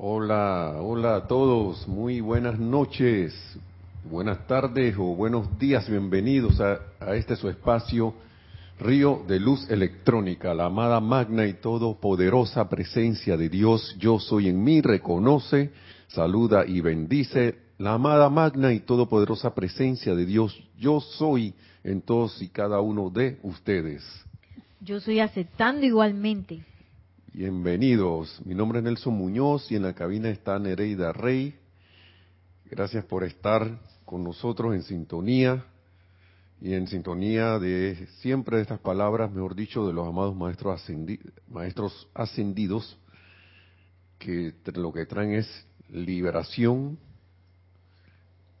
Hola, hola a todos, muy buenas noches, buenas tardes o buenos días, bienvenidos a, este su espacio Río de Luz Electrónica, la amada magna y todopoderosa presencia de Dios, yo soy en mí, reconoce, saluda y bendice la amada magna y todopoderosa presencia de Dios, yo soy en todos y cada uno de ustedes. Yo soy aceptando igualmente. Bienvenidos, mi nombre es Nelson Muñoz y en la cabina está Nereida Rey. Gracias por estar con nosotros en sintonía y en sintonía de siempre de estas palabras, mejor dicho, de los amados maestros, maestros ascendidos, que lo que traen es liberación,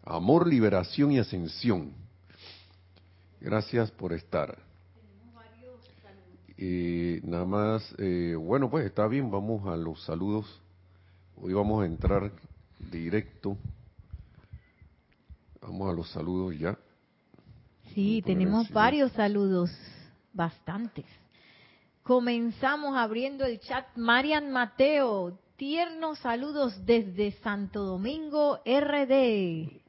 amor, liberación y ascensión. Gracias por estar. Y nada más, eh, bueno, pues está bien, vamos a los saludos. Hoy vamos a entrar directo. Vamos a los saludos ya. Sí, tenemos varios saludos, bastantes. Comenzamos abriendo el chat. Marian Mateo, tiernos saludos desde Santo Domingo, RD,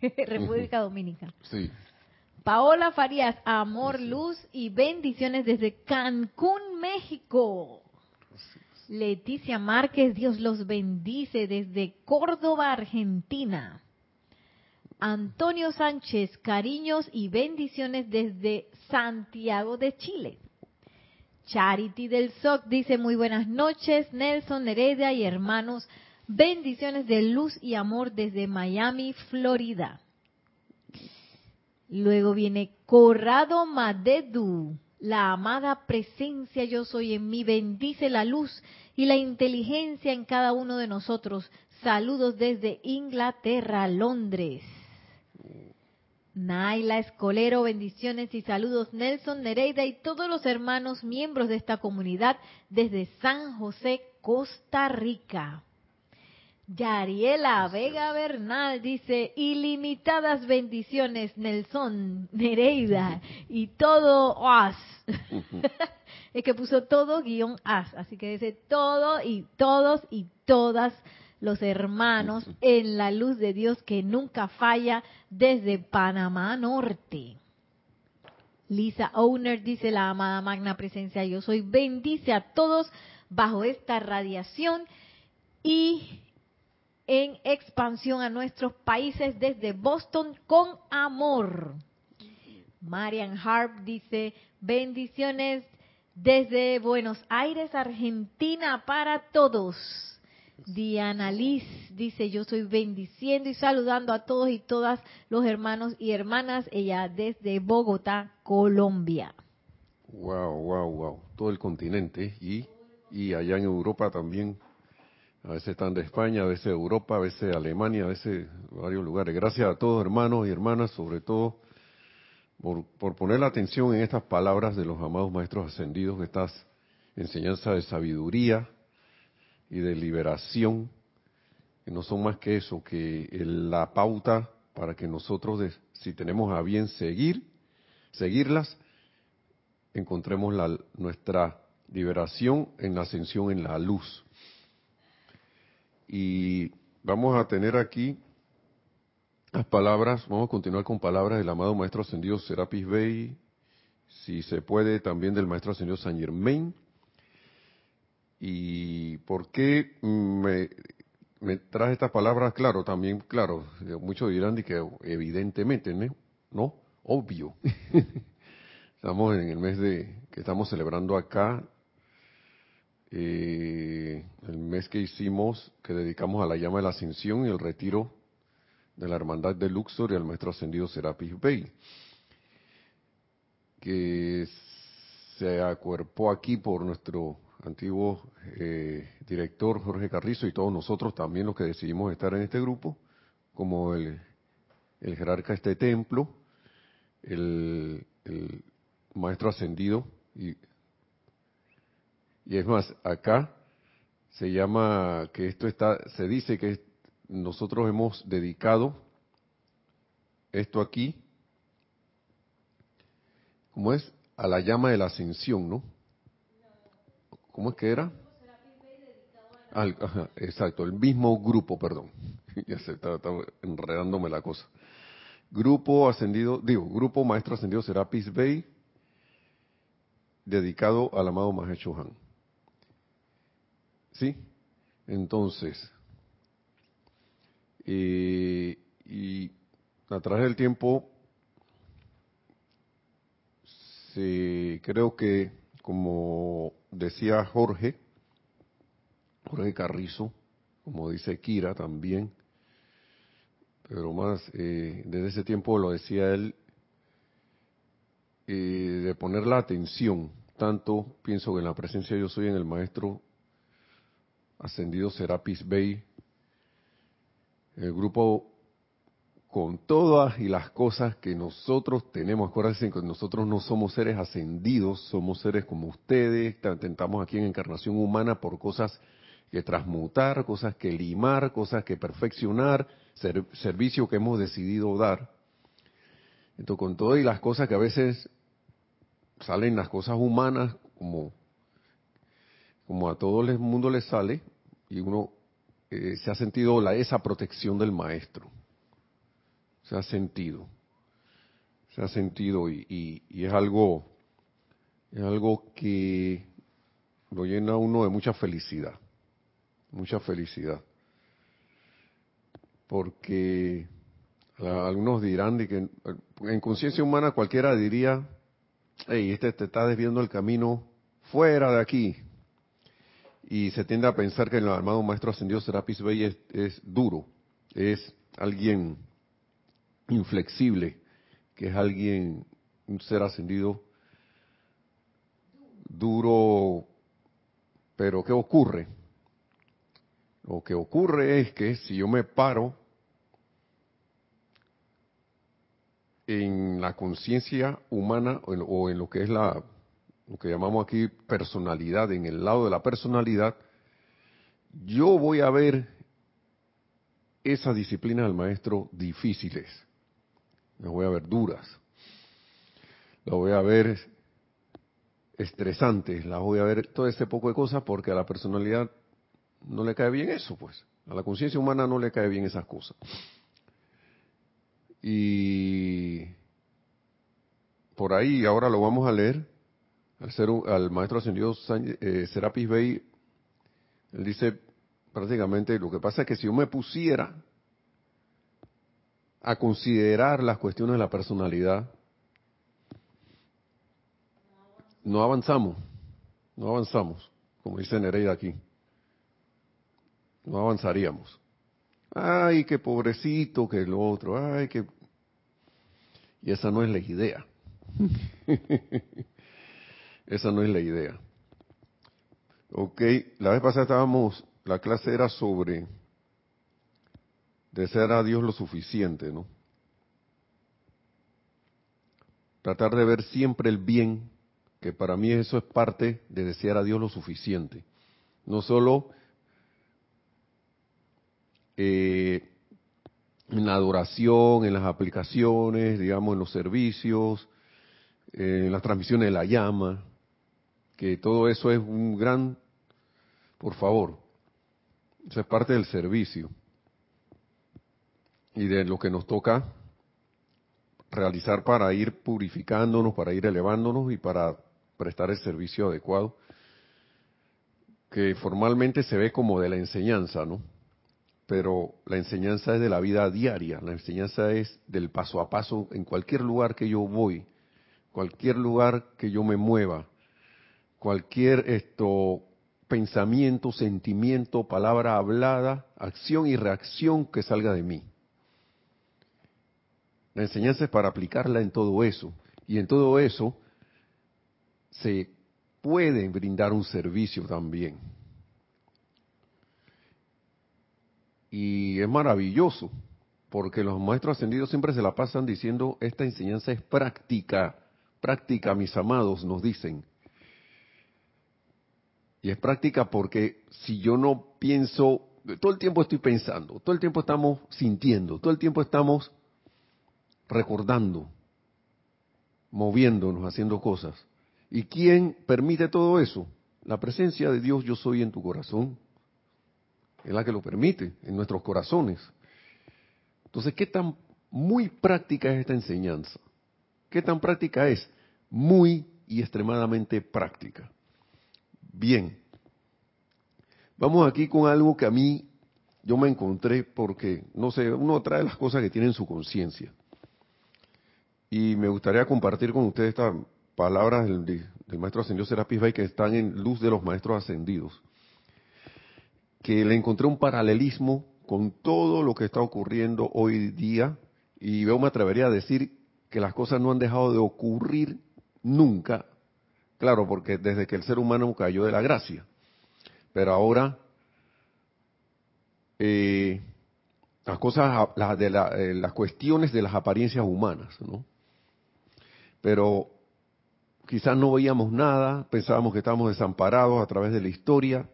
República Dominicana. Sí. Paola Farías, amor, luz y bendiciones desde Cancún, México. Leticia Márquez, Dios los bendice desde Córdoba, Argentina. Antonio Sánchez, cariños y bendiciones desde Santiago de Chile. Charity del SOC dice muy buenas noches, Nelson Heredia y hermanos, bendiciones de luz y amor desde Miami, Florida. Luego viene Corrado Madedu, la amada presencia yo soy en mí, bendice la luz y la inteligencia en cada uno de nosotros. Saludos desde Inglaterra, Londres. Naila Escolero, bendiciones y saludos Nelson Nereida y todos los hermanos miembros de esta comunidad desde San José, Costa Rica. Yariela Vega Bernal dice, ilimitadas bendiciones, Nelson, Nereida, y todo as. es que puso todo guion as, así que dice todo y todos y todas los hermanos en la luz de Dios que nunca falla desde Panamá Norte. Lisa Owner dice, la amada magna presencia, yo soy, bendice a todos bajo esta radiación y en expansión a nuestros países desde Boston con amor. Marian Harp dice, bendiciones desde Buenos Aires, Argentina, para todos. Diana Liz dice, yo soy bendiciendo y saludando a todos y todas los hermanos y hermanas, ella desde Bogotá, Colombia. Wow, wow, wow. Todo el continente y, y allá en Europa también a veces están de España, a veces de Europa, a veces de Alemania, a veces de varios lugares. Gracias a todos hermanos y hermanas, sobre todo por, poner la atención en estas palabras de los amados maestros ascendidos, estas enseñanzas de sabiduría y de liberación, que no son más que eso, que la pauta para que nosotros, si tenemos a bien seguir, seguirlas, encontremos la, nuestra liberación en la ascensión en la luz. Y vamos a tener aquí las palabras, vamos a continuar con palabras del amado Maestro Ascendido Serapis Bey, si se puede también del Maestro Ascendido San Germain. ¿Y por qué me, me traje estas palabras? Claro, también, claro, muchos dirán que evidentemente, ¿no? Obvio. estamos en el mes de que estamos celebrando acá eh, el mes que hicimos, que dedicamos a la llama de la ascensión y el retiro de la hermandad de Luxor y al maestro ascendido Serapis Bey, que se acuerpó aquí por nuestro antiguo eh, director Jorge Carrizo y todos nosotros también los que decidimos estar en este grupo, como el, el jerarca de este templo, el, el maestro ascendido y y es más, acá se llama que esto está, se dice que nosotros hemos dedicado esto aquí, ¿cómo es? A la llama de la ascensión, ¿no? ¿Cómo es que era? exacto, el mismo grupo, perdón. ya se está, enredándome la cosa. Grupo ascendido, digo, grupo maestro ascendido Serapis Bay, dedicado al amado Mahecho Han. ¿Sí? Entonces, eh, y a través del tiempo, se, creo que, como decía Jorge, Jorge Carrizo, como dice Kira también, pero más, eh, desde ese tiempo lo decía él, eh, de poner la atención, tanto pienso que en la presencia yo soy en el maestro ascendido Serapis Bey, el grupo con todas y las cosas que nosotros tenemos. Acuérdense que nosotros no somos seres ascendidos, somos seres como ustedes, intentamos aquí en encarnación humana por cosas que transmutar, cosas que limar, cosas que perfeccionar, servicio que hemos decidido dar. Entonces, con todas y las cosas que a veces salen las cosas humanas, como, como a todo el mundo les sale, y uno eh, se ha sentido la, esa protección del maestro. Se ha sentido. Se ha sentido y, es algo, es algo que lo llena a uno de mucha felicidad mucha felicidad. Porque algunos dirán que en conciencia humana cualquiera diría, hey, este te está desviando el camino fuera de aquí. Y se tiende a pensar que el armado maestro ascendido Serapis Bey es, es duro, es alguien inflexible, que es alguien, un ser ascendido duro, pero ¿qué ocurre? Lo que ocurre es que si yo me paro en la conciencia humana o en, lo que es la lo que llamamos aquí personalidad, en el lado de la personalidad, yo voy a ver esas disciplinas del maestro difíciles, las voy a ver duras, las voy a ver estresantes, las voy a ver todo ese poco de cosas porque a la personalidad no le cae bien eso, pues. A la conciencia humana no le cae bien esas cosas. Y por ahí, ahora lo vamos a leer, al, ser, al maestro ascendido eh, Serapis Bey, él dice prácticamente, lo que pasa es que si yo me pusiera a considerar las cuestiones de la personalidad, no avanzamos, no avanzamos, como dice Nereida aquí no avanzaríamos. Ay, qué pobrecito, que lo otro, ay, que... Y esa no es la idea. esa no es la idea. Ok, la vez pasada estábamos, la clase era sobre desear a Dios lo suficiente, ¿no? Tratar de ver siempre el bien, que para mí eso es parte de desear a Dios lo suficiente. No solo eh, en la adoración, en las aplicaciones, digamos, en los servicios, en las transmisiones de la llama, que todo eso es un gran, por favor, eso es parte del servicio. Y de lo que nos toca realizar para ir purificándonos, para ir elevándonos y para prestar el servicio adecuado, que formalmente se ve como de la enseñanza, ¿no? pero la enseñanza es de la vida diaria, la enseñanza es del paso a paso en cualquier lugar que yo voy, cualquier lugar que yo me mueva, cualquier esto pensamiento, sentimiento, palabra hablada, acción y reacción que salga de mí. La enseñanza es para aplicarla en todo eso y en todo eso se puede brindar un servicio también. Y es maravilloso, porque los maestros ascendidos siempre se la pasan diciendo, esta enseñanza es práctica, práctica, mis amados, nos dicen. Y es práctica porque si yo no pienso, todo el tiempo estoy pensando, todo el tiempo estamos sintiendo, todo el tiempo estamos recordando, moviéndonos, haciendo cosas. ¿Y quién permite todo eso? La presencia de Dios yo soy en tu corazón es la que lo permite en nuestros corazones. Entonces, ¿qué tan muy práctica es esta enseñanza? ¿Qué tan práctica es? Muy y extremadamente práctica. Bien, vamos aquí con algo que a mí yo me encontré porque, no sé, uno trae las cosas que tiene en su conciencia. Y me gustaría compartir con ustedes estas palabras del, maestro ascendido Serapis Bey que están en luz de los maestros ascendidos. Que le encontré un paralelismo con todo lo que está ocurriendo hoy día y yo me atrevería a decir que las cosas no han dejado de ocurrir nunca Claro, porque desde que el ser humano cayó de la gracia. Pero ahora eh, las cosas, las, de eh, las cuestiones de las apariencias humanas, ¿no? Pero quizás no veíamos nada, pensábamos que estábamos desamparados a través de la historia,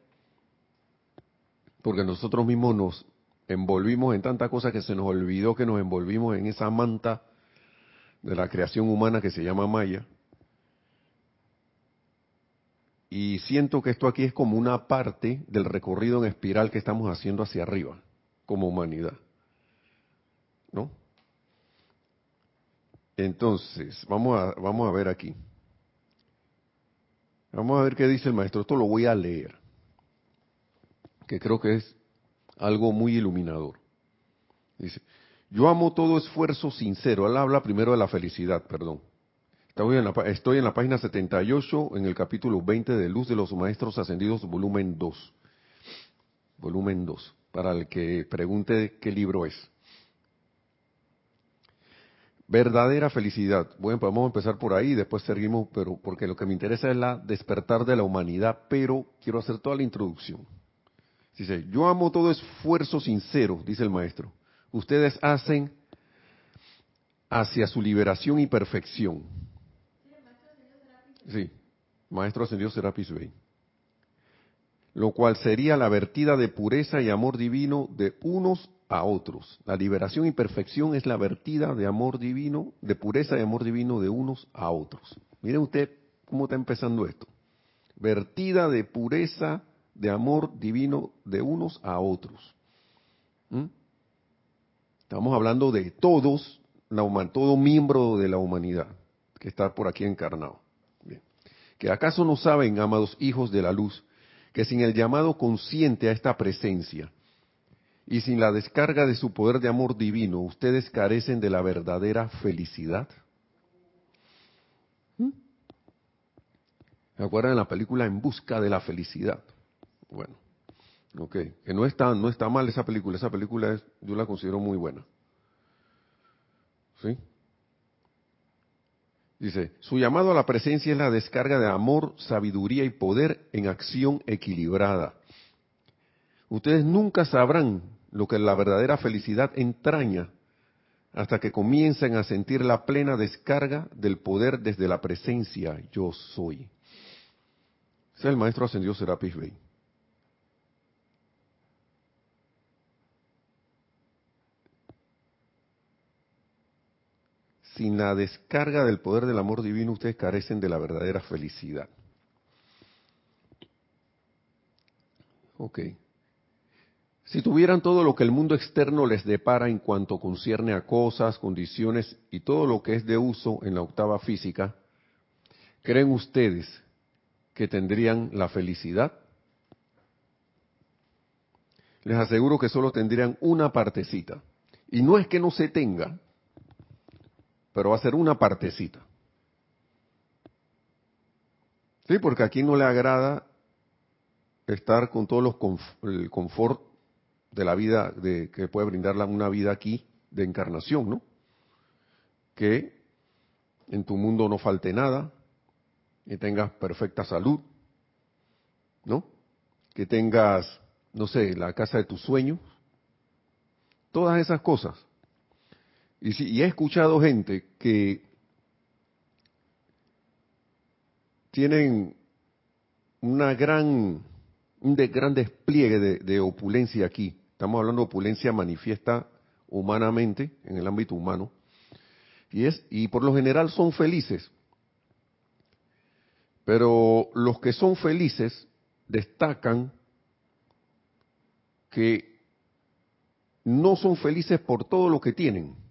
porque nosotros mismos nos envolvimos en tantas cosas que se nos olvidó que nos envolvimos en esa manta de la creación humana que se llama Maya y siento que esto aquí es como una parte del recorrido en espiral que estamos haciendo hacia arriba, como humanidad. ¿No? Entonces, vamos a, vamos a ver aquí. Vamos a ver qué dice el maestro. Esto lo voy a leer, que creo que es algo muy iluminador. Dice, yo amo todo esfuerzo sincero. Él habla primero de la felicidad, perdón. Estoy en, la, estoy en la página 78, en el capítulo 20 de Luz de los Maestros Ascendidos, volumen 2. Volumen 2, para el que pregunte qué libro es. Verdadera felicidad. Bueno, pues vamos a empezar por ahí, después seguimos, pero porque lo que me interesa es la despertar de la humanidad, pero quiero hacer toda la introducción. Dice, yo amo todo esfuerzo sincero, dice el maestro. Ustedes hacen hacia su liberación y perfección Sí, Maestro Ascendido Serapis Bey. Lo cual sería la vertida de pureza y amor divino de unos a otros. La liberación y perfección es la vertida de amor divino, de pureza y amor divino de unos a otros. Miren usted cómo está empezando esto. Vertida de pureza, de amor divino de unos a otros. ¿Mm? Estamos hablando de todos, todo miembro de la humanidad que está por aquí encarnado que acaso no saben, amados hijos de la luz, que sin el llamado consciente a esta presencia y sin la descarga de su poder de amor divino, ustedes carecen de la verdadera felicidad. ¿Mm? ¿Se acuerdan de la película En busca de la felicidad? Bueno, ok, que no está, no está mal esa película, esa película es, yo la considero muy buena. ¿Sí? Dice, su llamado a la presencia es la descarga de amor, sabiduría y poder en acción equilibrada. Ustedes nunca sabrán lo que la verdadera felicidad entraña hasta que comiencen a sentir la plena descarga del poder desde la presencia yo soy. Ese es el maestro ascendió Serapis Bey. Sin la descarga del poder del amor divino ustedes carecen de la verdadera felicidad. Ok. Si tuvieran todo lo que el mundo externo les depara en cuanto concierne a cosas, condiciones y todo lo que es de uso en la octava física, ¿creen ustedes que tendrían la felicidad? Les aseguro que solo tendrían una partecita. Y no es que no se tenga, pero va a ser una partecita. Sí, porque aquí no le agrada estar con todos los el confort de la vida de que puede brindarla una vida aquí de encarnación, ¿no? Que en tu mundo no falte nada, que tengas perfecta salud, ¿no? Que tengas, no sé, la casa de tus sueños, todas esas cosas. Y, he escuchado gente que tienen una gran, un gran despliegue de, opulencia aquí. Estamos hablando de opulencia manifiesta humanamente, en el ámbito humano. Y, es, y por lo general son felices. Pero los que son felices destacan que no son felices por todo lo que tienen.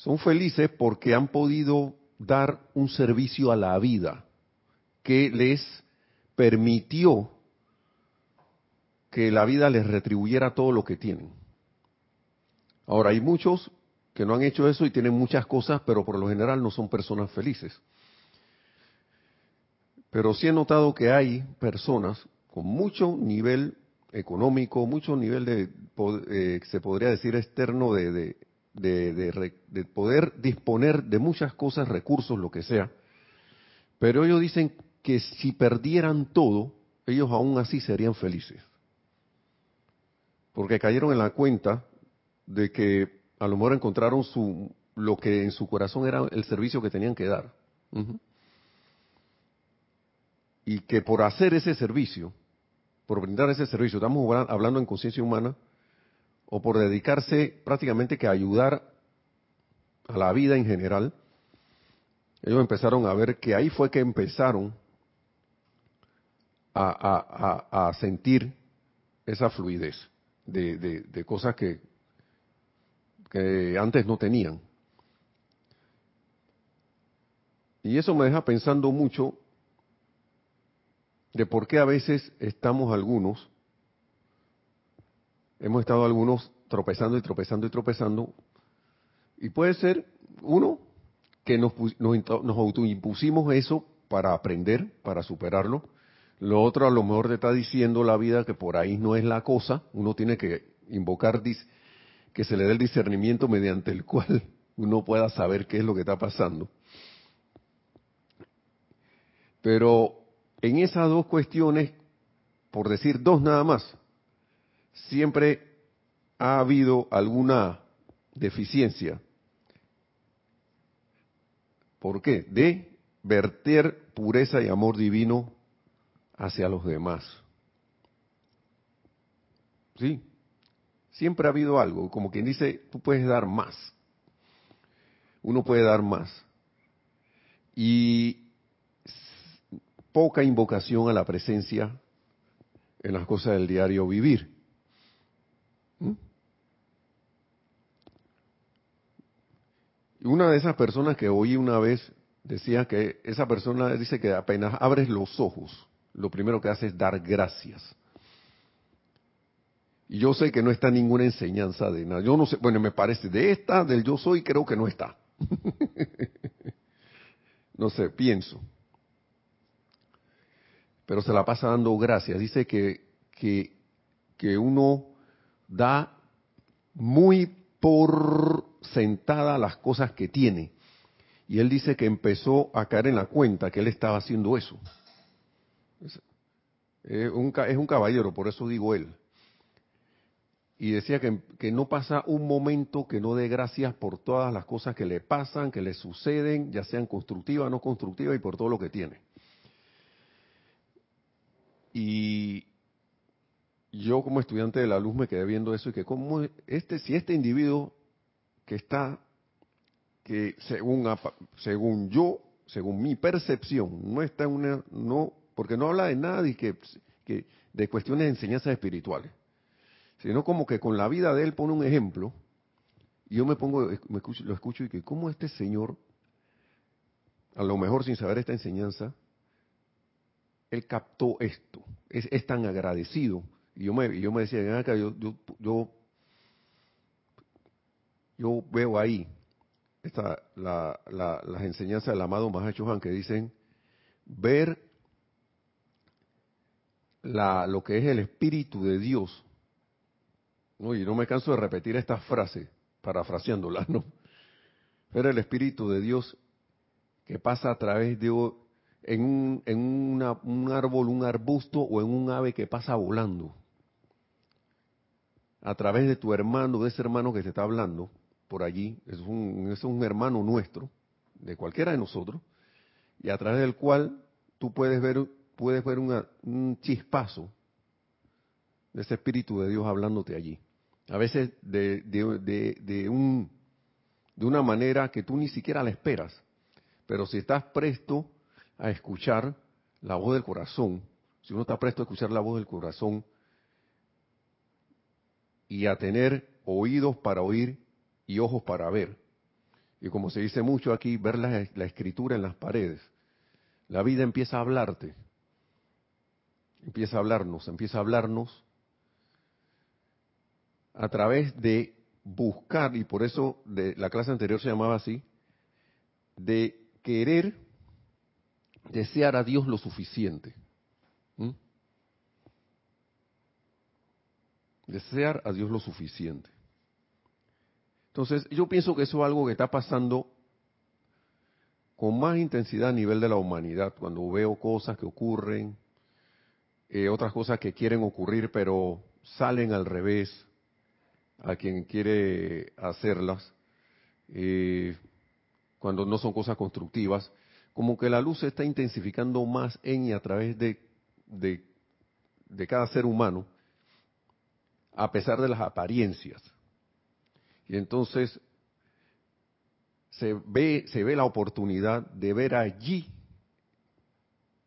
Son felices porque han podido dar un servicio a la vida que les permitió que la vida les retribuyera todo lo que tienen. Ahora, hay muchos que no han hecho eso y tienen muchas cosas, pero por lo general no son personas felices. Pero sí he notado que hay personas con mucho nivel económico, mucho nivel de, eh, se podría decir, externo de, de, poder disponer de muchas cosas, recursos, lo que sea. Pero ellos dicen que si perdieran todo, ellos aún así serían felices. Porque cayeron en la cuenta de que a lo mejor encontraron su, lo que en su corazón era el servicio que tenían que dar. Y que por hacer ese servicio, por brindar ese servicio, estamos hablando en conciencia humana, o por dedicarse prácticamente que a ayudar a la vida en general, ellos empezaron a ver que ahí fue que empezaron a, sentir esa fluidez de, cosas que, que antes no tenían. Y eso me deja pensando mucho de por qué a veces estamos algunos, hemos estado algunos tropezando y tropezando y tropezando, y puede ser, uno, que nos, nos, autoimpusimos eso para aprender, para superarlo, lo otro a lo mejor te está diciendo la vida que por ahí no es la cosa, uno tiene que invocar que se le dé el discernimiento mediante el cual uno pueda saber qué es lo que está pasando. Pero en esas dos cuestiones, por decir dos nada más, siempre ha habido alguna deficiencia. ¿Por qué? De verter pureza y amor divino hacia los demás. ¿Sí? Siempre ha habido algo, como quien dice, tú puedes dar más. Uno puede dar más. Y poca invocación a la presencia en las cosas del diario vivir. ¿Mm? Una de esas personas que oí una vez decía que esa persona dice que apenas abres los ojos, lo primero que hace es dar gracias. Y yo sé que no está ninguna enseñanza de nada. Yo no sé, bueno, me parece, de esta, del yo soy, creo que no está. no sé, pienso pero se la pasa dando gracias. Dice que, que, que uno da muy por sentada las cosas que tiene. Y él dice que empezó a caer en la cuenta que él estaba haciendo eso. Es un, es un caballero, por eso digo él. Y decía que, que, no pasa un momento que no dé gracias por todas las cosas que le pasan, que le suceden, ya sean constructivas no constructivas, y por todo lo que tiene. Y yo como estudiante de la luz me quedé viendo eso y que como este, si este individuo que está, que según, según yo, según mi percepción, no está en una, no, porque no habla de nada y que, que de cuestiones de enseñanzas espirituales, sino como que con la vida de él pone un ejemplo, y yo me pongo, me escucho, lo escucho y que cómo este señor, a lo mejor sin saber esta enseñanza, él captó esto, es, tan agradecido. Y yo me, yo me decía, acá, yo, yo, yo, veo ahí esta, la, las enseñanzas del amado Mahacho Han que dicen ver la, lo que es el Espíritu de Dios. ¿no? Y no me canso de repetir esta frase, parafraseándola, ¿no? Ver el Espíritu de Dios que pasa a través de, en, en un árbol, un arbusto o en un ave que pasa volando. A través de tu hermano, de ese hermano que te está hablando por allí, es un, es un hermano nuestro, de cualquiera de nosotros, y a través del cual tú puedes ver, puedes ver un chispazo de ese Espíritu de Dios hablándote allí. A veces de, de, de, un, de una manera que tú ni siquiera la esperas. Pero si estás presto a escuchar la voz del corazón, si uno está presto a escuchar la voz del corazón y a tener oídos para oír y ojos para ver. Y como se dice mucho aquí, ver la, escritura en las paredes. La vida empieza a hablarte, empieza a hablarnos, empieza a hablarnos a través de buscar, y por eso de, la clase anterior se llamaba así, de querer desear a Dios lo suficiente. Desear a Dios lo suficiente. Entonces, yo pienso que eso es algo que está pasando con más intensidad a nivel de la humanidad, cuando veo cosas que ocurren, eh, otras cosas que quieren ocurrir, pero salen al revés a quien quiere hacerlas, eh, cuando no son cosas constructivas, como que la luz se está intensificando más en y a través de, de, de cada ser humano, a pesar de las apariencias. Y entonces se ve, se ve la oportunidad de ver allí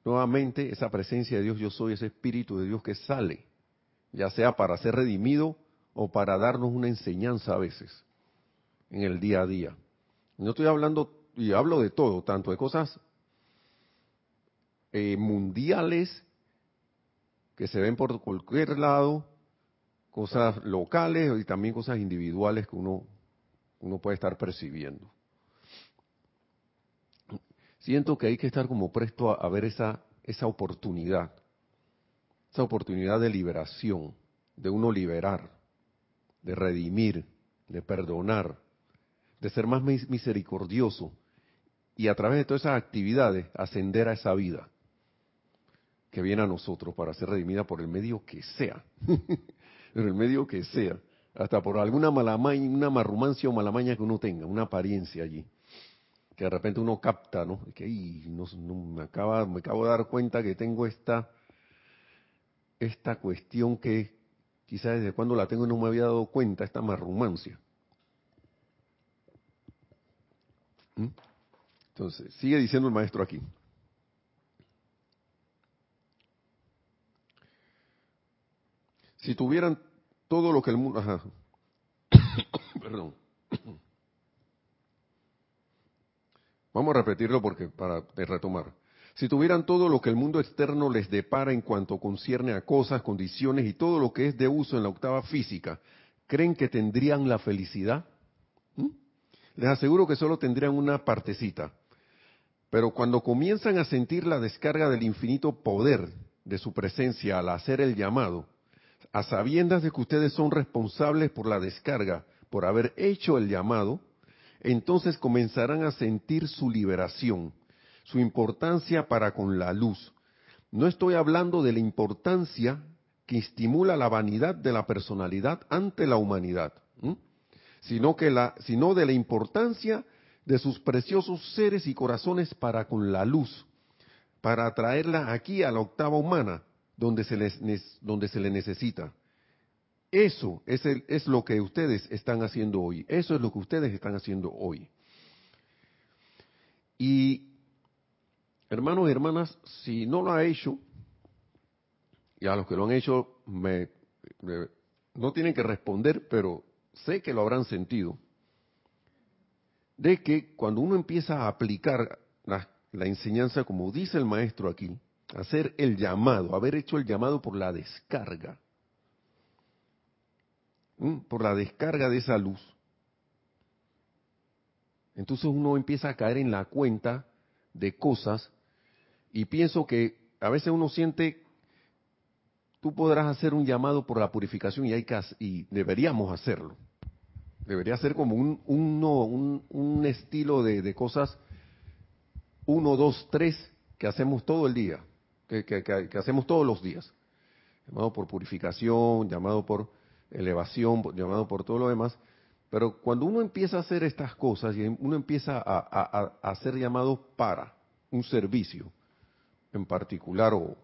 nuevamente esa presencia de Dios, yo soy ese espíritu de Dios que sale, ya sea para ser redimido o para darnos una enseñanza a veces en el día a día. No estoy hablando, y hablo de todo, tanto de cosas eh, mundiales que se ven por cualquier lado, cosas locales y también cosas individuales que uno, uno puede estar percibiendo. Siento que hay que estar como presto a, a ver esa, esa oportunidad, esa oportunidad de liberación, de uno liberar de redimir, de perdonar, de ser más misericordioso y a través de todas esas actividades ascender a esa vida que viene a nosotros para ser redimida por el medio que sea, por el medio que sea, hasta por alguna malamaña, una marrumancia o malamaña que uno tenga, una apariencia allí, que de repente uno capta, ¿no? Que no, me, acaba, me acabo de dar cuenta que tengo esta, esta cuestión que Quizás desde cuando la tengo no me había dado cuenta esta marrumancia. ¿Mm? Entonces, sigue diciendo el maestro aquí. Si tuvieran todo lo que el mundo... Perdón. Vamos a repetirlo porque para retomar. Si tuvieran todo lo que el mundo externo les depara en cuanto concierne a cosas, condiciones y todo lo que es de uso en la octava física, ¿creen que tendrían la felicidad? ¿Mm? Les aseguro que solo tendrían una partecita. Pero cuando comienzan a sentir la descarga del infinito poder de su presencia al hacer el llamado, a sabiendas de que ustedes son responsables por la descarga, por haber hecho el llamado, entonces comenzarán a sentir su liberación su importancia para con la luz. No estoy hablando de la importancia que estimula la vanidad de la personalidad ante la humanidad, sino, que la, sino de la importancia de sus preciosos seres y corazones para con la luz, para atraerla aquí a la octava humana, donde se les, donde se le necesita. Eso es, el, es lo que ustedes están haciendo hoy. Eso es lo que ustedes están haciendo hoy. Y Hermanos y hermanas, si no lo ha hecho, y a los que lo han hecho me, no tienen que responder, pero sé que lo habrán sentido, de que cuando uno empieza a aplicar la enseñanza, como dice el maestro aquí, hacer el llamado, haber hecho el llamado por la descarga, por la descarga de esa luz, entonces uno empieza a caer en la cuenta de cosas y pienso que a veces uno siente, tú podrás hacer un llamado por la purificación y, hay que, y deberíamos hacerlo. Debería ser como un, un, un estilo de, de, cosas, uno, dos, tres, que hacemos todo el día, que, hacemos todos los días. Llamado por purificación, llamado por elevación, llamado por todo lo demás. Pero cuando uno empieza a hacer estas cosas y uno empieza a, a, a hacer llamados para un servicio, en particular o,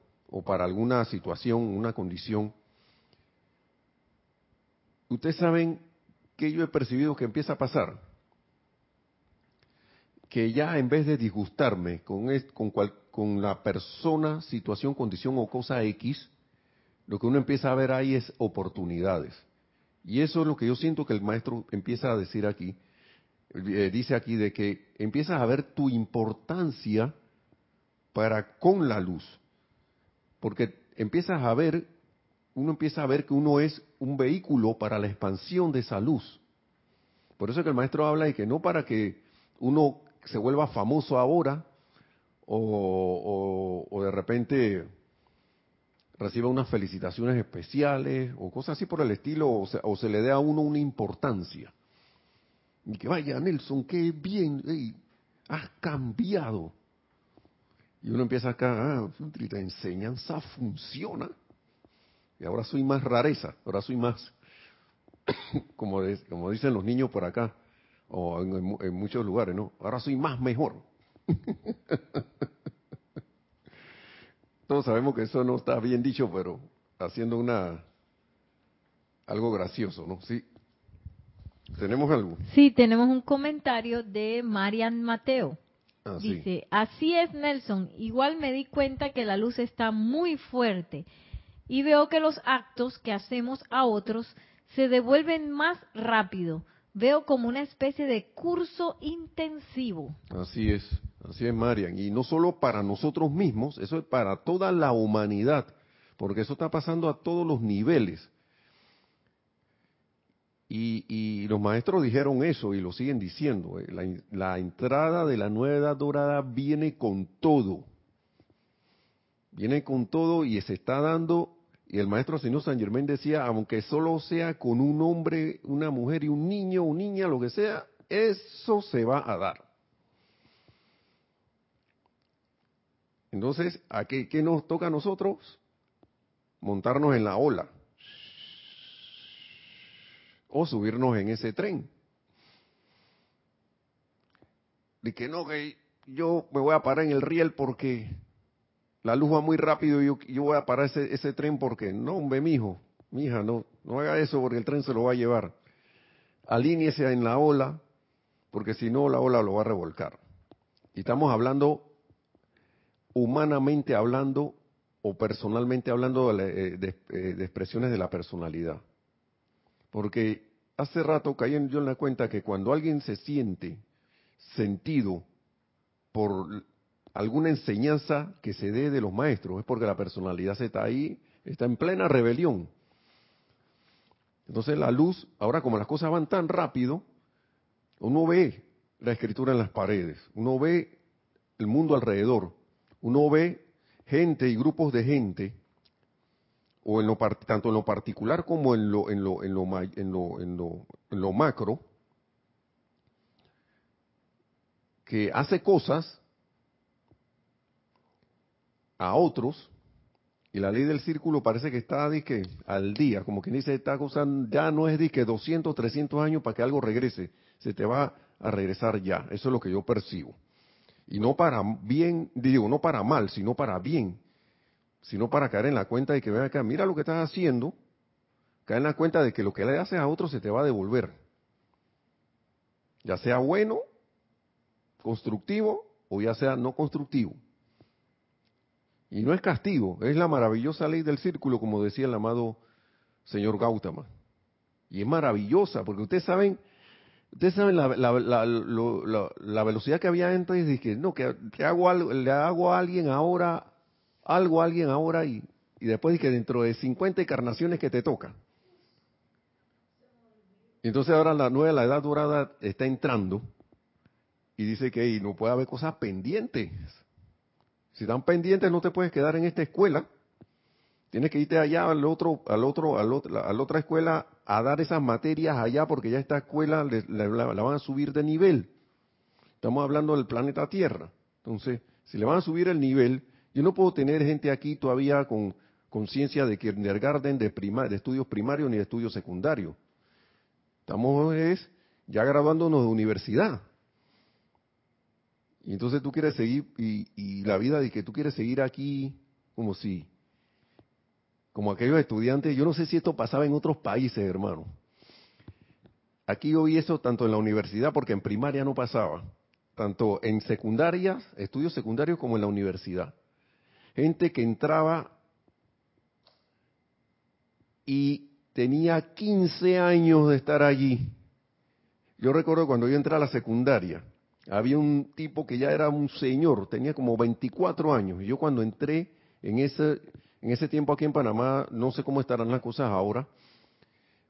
para alguna situación, una condición, ustedes saben que yo he percibido que empieza a pasar. Que ya en vez de disgustarme con, con, con la persona, situación, condición o cosa X, lo que uno empieza a ver ahí es oportunidades. Y eso es lo que yo siento que el maestro empieza a decir aquí. Eh, dice aquí de que empiezas a ver tu importancia para con la luz. Porque empiezas a ver, uno empieza a ver que uno es un vehículo para la expansión de esa luz. Por eso es que el maestro habla de que no para que uno se vuelva famoso ahora o, de repente reciba unas felicitaciones especiales o cosas así por el estilo, o se, o se le dé a uno una importancia. Y que vaya, Nelson, qué bien, has cambiado. Y uno empieza acá, ah, la enseñanza funciona. Y ahora soy más rareza, ahora soy más, como, como dicen los niños por acá, o en, en muchos lugares, ¿no? Ahora soy más mejor. Todos sabemos que eso no está bien dicho, pero haciendo una algo gracioso, ¿no? Sí. ¿Tenemos algo? Sí, tenemos un comentario de Marian Mateo. Ah, Dice, así es Nelson, igual me di cuenta que la luz está muy fuerte y veo que los actos que hacemos a otros se devuelven más rápido. Veo como una especie de curso intensivo. Así es. Así es, Marian. Y no solo para nosotros mismos, eso es para toda la humanidad, porque eso está pasando a todos los niveles. Y, los maestros dijeron eso y lo siguen diciendo. Eh, la, entrada de la nueva edad dorada viene con todo. Viene con todo y se está dando. Y el maestro señor San Germán decía, aunque solo sea con un hombre, una mujer y un niño o niña, lo que sea, eso se va a dar. Entonces, ¿a qué, nos toca a nosotros? Montarnos en la ola. O subirnos en ese tren. De que no, que yo me voy a parar en el riel porque la luz va muy rápido y yo, voy a parar ese, ese tren porque, no, hombre, mijo, mija, no, no haga eso porque el tren se lo va a llevar. Alíñese en la ola, porque si no, la ola lo va a revolcar. Y estamos hablando humanamente hablando o personalmente hablando eh, eh, de, expresiones de la personalidad. Porque hace rato caí yo en la cuenta que cuando alguien se siente sentido por alguna enseñanza que se dé de los maestros, es porque la personalidad se está ahí, está en plena rebelión. Entonces la luz, ahora como las cosas van tan rápido, uno ve la escritura en las paredes, uno ve el mundo alrededor, uno ve gente y grupos de gente, o en lo, tanto en lo particular como en lo, en lo, en lo, en lo, en lo, en lo macro, que hace cosas a otros, y la ley del círculo parece que está disque, al día, como quien dice, esta cosa ya no es disque 200, 300 años para que algo regrese, se te va a regresar ya, eso es lo que yo percibo. Y no para bien, digo, no para mal, sino para bien. Sino para caer en la cuenta de que, ven acá, mira lo que estás haciendo, caer en la cuenta de que lo que le haces a otro se te va a devolver. Ya sea bueno, constructivo, o ya sea no constructivo. Y no es castigo, es la maravillosa ley del círculo, como decía el amado señor Gautama. Y es maravillosa, porque ustedes saben Ustedes saben la, la, velocidad que había antes y que no, que, hago algo, le hago a alguien ahora, algo a alguien ahora y, y después de que dentro de 50 encarnaciones que te toca. Entonces ahora la nueva, la edad dorada está entrando y dice que no puede haber cosas pendientes. Si están pendientes no te puedes quedar en esta escuela. Tienes que irte allá al otro, al otro, al otro, a la otra escuela a dar esas materias allá porque ya esta escuela la, van a subir de nivel. Estamos hablando del planeta Tierra. Entonces, si le van a subir el nivel, yo no puedo tener gente aquí todavía con conciencia de kindergarten, de, de estudios primarios ni de estudios secundarios. Estamos es, ya graduándonos de universidad. Y entonces tú quieres seguir, y, y la vida de que tú quieres seguir aquí como si como aquellos estudiantes, yo no sé si esto pasaba en otros países, hermano. Aquí yo vi eso tanto en la universidad, porque en primaria no pasaba. tanto en secundaria, estudios secundarios como en la universidad. Gente que entraba y tenía 15 años de estar allí. Yo recuerdo cuando yo entré a la secundaria, había un tipo que ya era un señor, tenía como 24 años. Y yo cuando entré en ese, en ese tiempo aquí en Panamá, no sé cómo estarán las cosas ahora,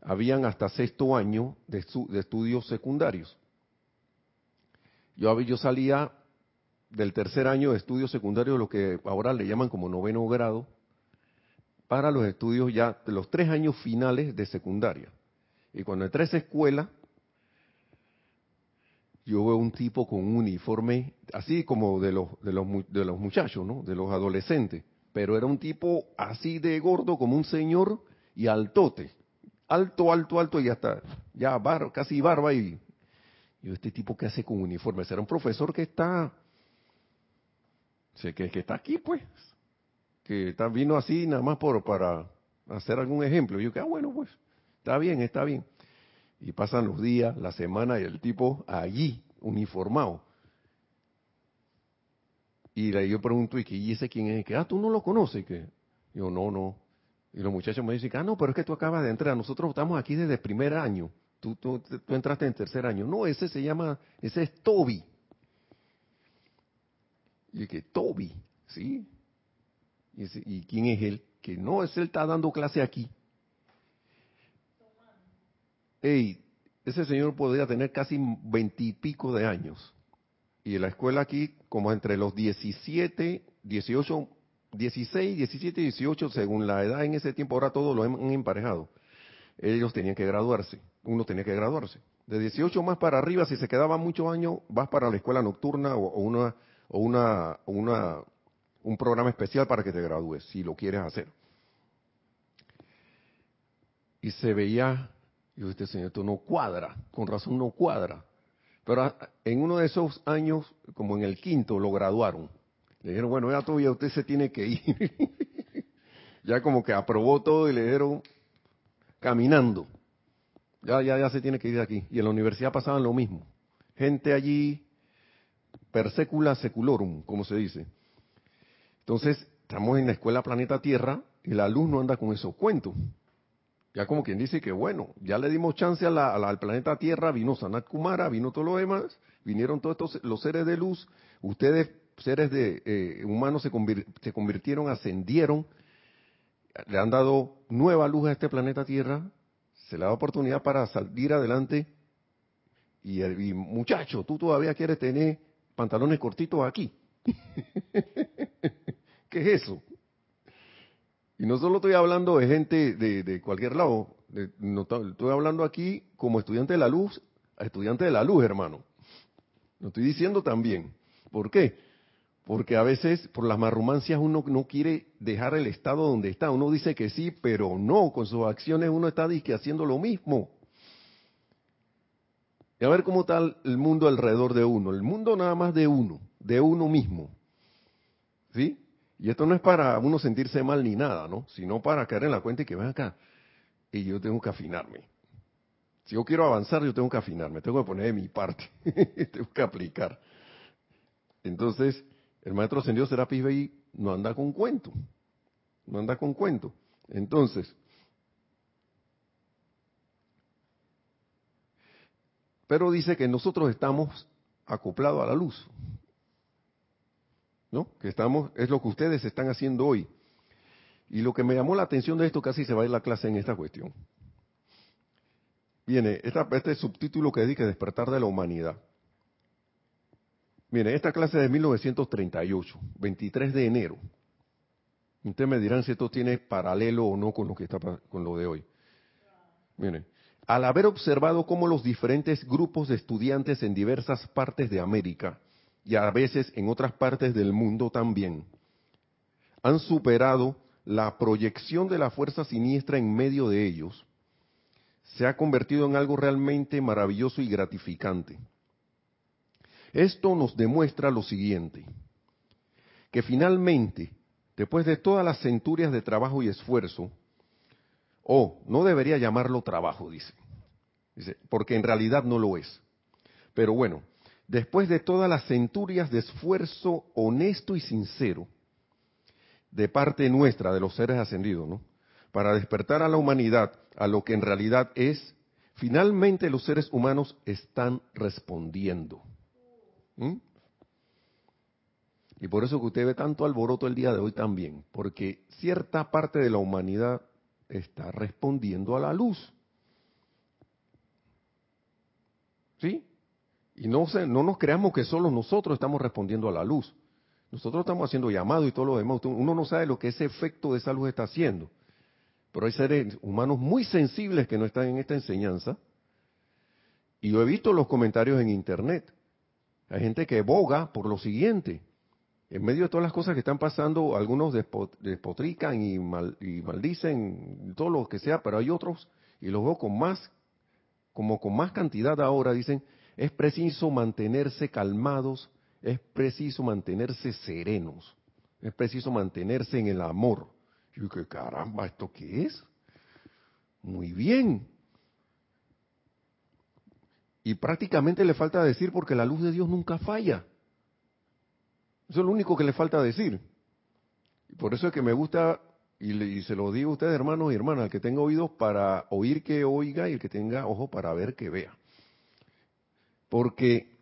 habían hasta sexto año de, estudios secundarios. Yo, yo salía del tercer año de estudios secundarios, lo que ahora le llaman como noveno grado, para los estudios ya de los tres años finales de secundaria. Y cuando entré a esa escuela, yo veo un tipo con un uniforme así como de los, de los, de los muchachos, ¿no? De los adolescentes. Pero era un tipo así de gordo como un señor y altote. Alto, alto, alto y hasta ya casi barba y... Yo, este tipo que hace con uniforme, será un profesor que está... Que, que está aquí, pues. Que está, vino así nada más por, para hacer algún ejemplo. Y yo que, ah, bueno, pues, está bien, está bien. Y pasan los días, la semana y el tipo allí, uniformado. Y yo pregunto, ¿y, ¿y ese quién es? Que, ah, tú no lo conoces. Que yo, no, no. Y los muchachos me dicen, ah, no, pero es que tú acabas de entrar. Nosotros estamos aquí desde el primer año. Tú, tú, tú entraste en tercer año. No, ese se llama, ese es Toby. Y que Toby, ¿sí? Y, ¿Y quién es él? Que no, es él está dando clase aquí hey, ese señor podría tener casi veintipico de años. Y la escuela aquí, como entre los 17, 18, 16, 17 y 18, según la edad en ese tiempo, ahora todos lo han emparejado. Ellos tenían que graduarse, uno tenía que graduarse. De 18 más para arriba, si se quedaba muchos años, vas para la escuela nocturna o, una, o una, una, un programa especial para que te gradúes, si lo quieres hacer. Y se veía y este señor, esto no cuadra, con razón no cuadra. Pero en uno de esos años, como en el quinto, lo graduaron. Le dijeron, bueno, ya todavía usted se tiene que ir. ya como que aprobó todo y le dijeron, caminando. Ya, ya, ya se tiene que ir de aquí. Y en la universidad pasaban lo mismo. Gente allí, per secula seculorum, como se dice. Entonces, estamos en la escuela Planeta Tierra y la luz no anda con esos cuentos. Ya como quien dice que bueno, ya le dimos chance al planeta Tierra, vino Sanat Kumara, vino todo lo demás, vinieron todos estos, los seres de luz, ustedes, seres de eh, humanos, se, se convirtieron, ascendieron, le han dado nueva luz a este planeta Tierra, se le da oportunidad para salir adelante. Y, y muchacho, tú todavía quieres tener pantalones cortitos aquí. ¿Qué es eso? Y no solo estoy hablando de gente de, cualquier lado, estoy hablando aquí como estudiante de la luz, estudiante de la luz, hermano. Lo estoy diciendo también. ¿Por qué? Porque a veces por las marrumancias uno no quiere dejar el estado donde está. Uno dice que sí, pero no. Con sus acciones uno está haciendo lo mismo. Y a ver cómo está el mundo alrededor de uno. El mundo nada más de uno, de uno mismo. ¿Sí? Y esto no es para uno sentirse mal ni nada, ¿no? Sino para caer en la cuenta y que ven acá. Y yo tengo que afinarme. Si yo quiero avanzar, yo tengo que afinarme, tengo que poner de mi parte, tengo que aplicar. Entonces, el maestro ascendido Serapis Bey no anda con cuento, no anda con cuento. Entonces, pero dice que nosotros estamos acoplados a la luz. ¿No? Que estamos, es lo que ustedes están haciendo hoy. Y lo que me llamó la atención de esto, casi se va a ir la clase en esta cuestión. Viene, este subtítulo que dedica Despertar de la Humanidad. Viene, esta clase de 1938, 23 de enero. Ustedes me dirán si esto tiene paralelo o no con lo que está con lo de hoy. Miren, al haber observado cómo los diferentes grupos de estudiantes en diversas partes de América y a veces en otras partes del mundo también, han superado la proyección de la fuerza siniestra en medio de ellos, se ha convertido en algo realmente maravilloso y gratificante. Esto nos demuestra lo siguiente, que finalmente, después de todas las centurias de trabajo y esfuerzo, o no debería llamarlo trabajo, dice, dice, porque en realidad no lo es. Pero bueno, después de todas las centurias de esfuerzo honesto y sincero de parte nuestra, de los seres ascendidos. Para despertar a la humanidad a lo que en realidad es, finalmente los seres humanos están respondiendo. ¿Mm? Y por eso que usted ve tanto alboroto el día de hoy también, porque cierta parte de la humanidad está respondiendo a la luz. ¿Sí? Y no, se, no nos creamos que solo nosotros estamos respondiendo a la luz. Nosotros estamos haciendo llamado y todo lo demás. Uno no sabe lo que ese efecto de esa luz está haciendo. Pero hay seres humanos muy sensibles que no están en esta enseñanza. Y yo he visto los comentarios en internet. Hay gente que boga por lo siguiente. En medio de todas las cosas que están pasando, algunos despotrican y, y maldicen todo lo que sea, pero hay otros, y los veo con más, como con más cantidad ahora, dicen, es preciso mantenerse calmados, es preciso mantenerse serenos, es preciso mantenerse en el amor. Y yo que caramba, ¿esto qué es? Muy bien. Y prácticamente le falta decir porque la luz de Dios nunca falla. Eso es lo único que le falta decir. Y por eso es que me gusta, y, se lo digo a ustedes, hermanos y hermanas, el que tenga oídos para oír que oiga y el que tenga ojo para ver que vea. Porque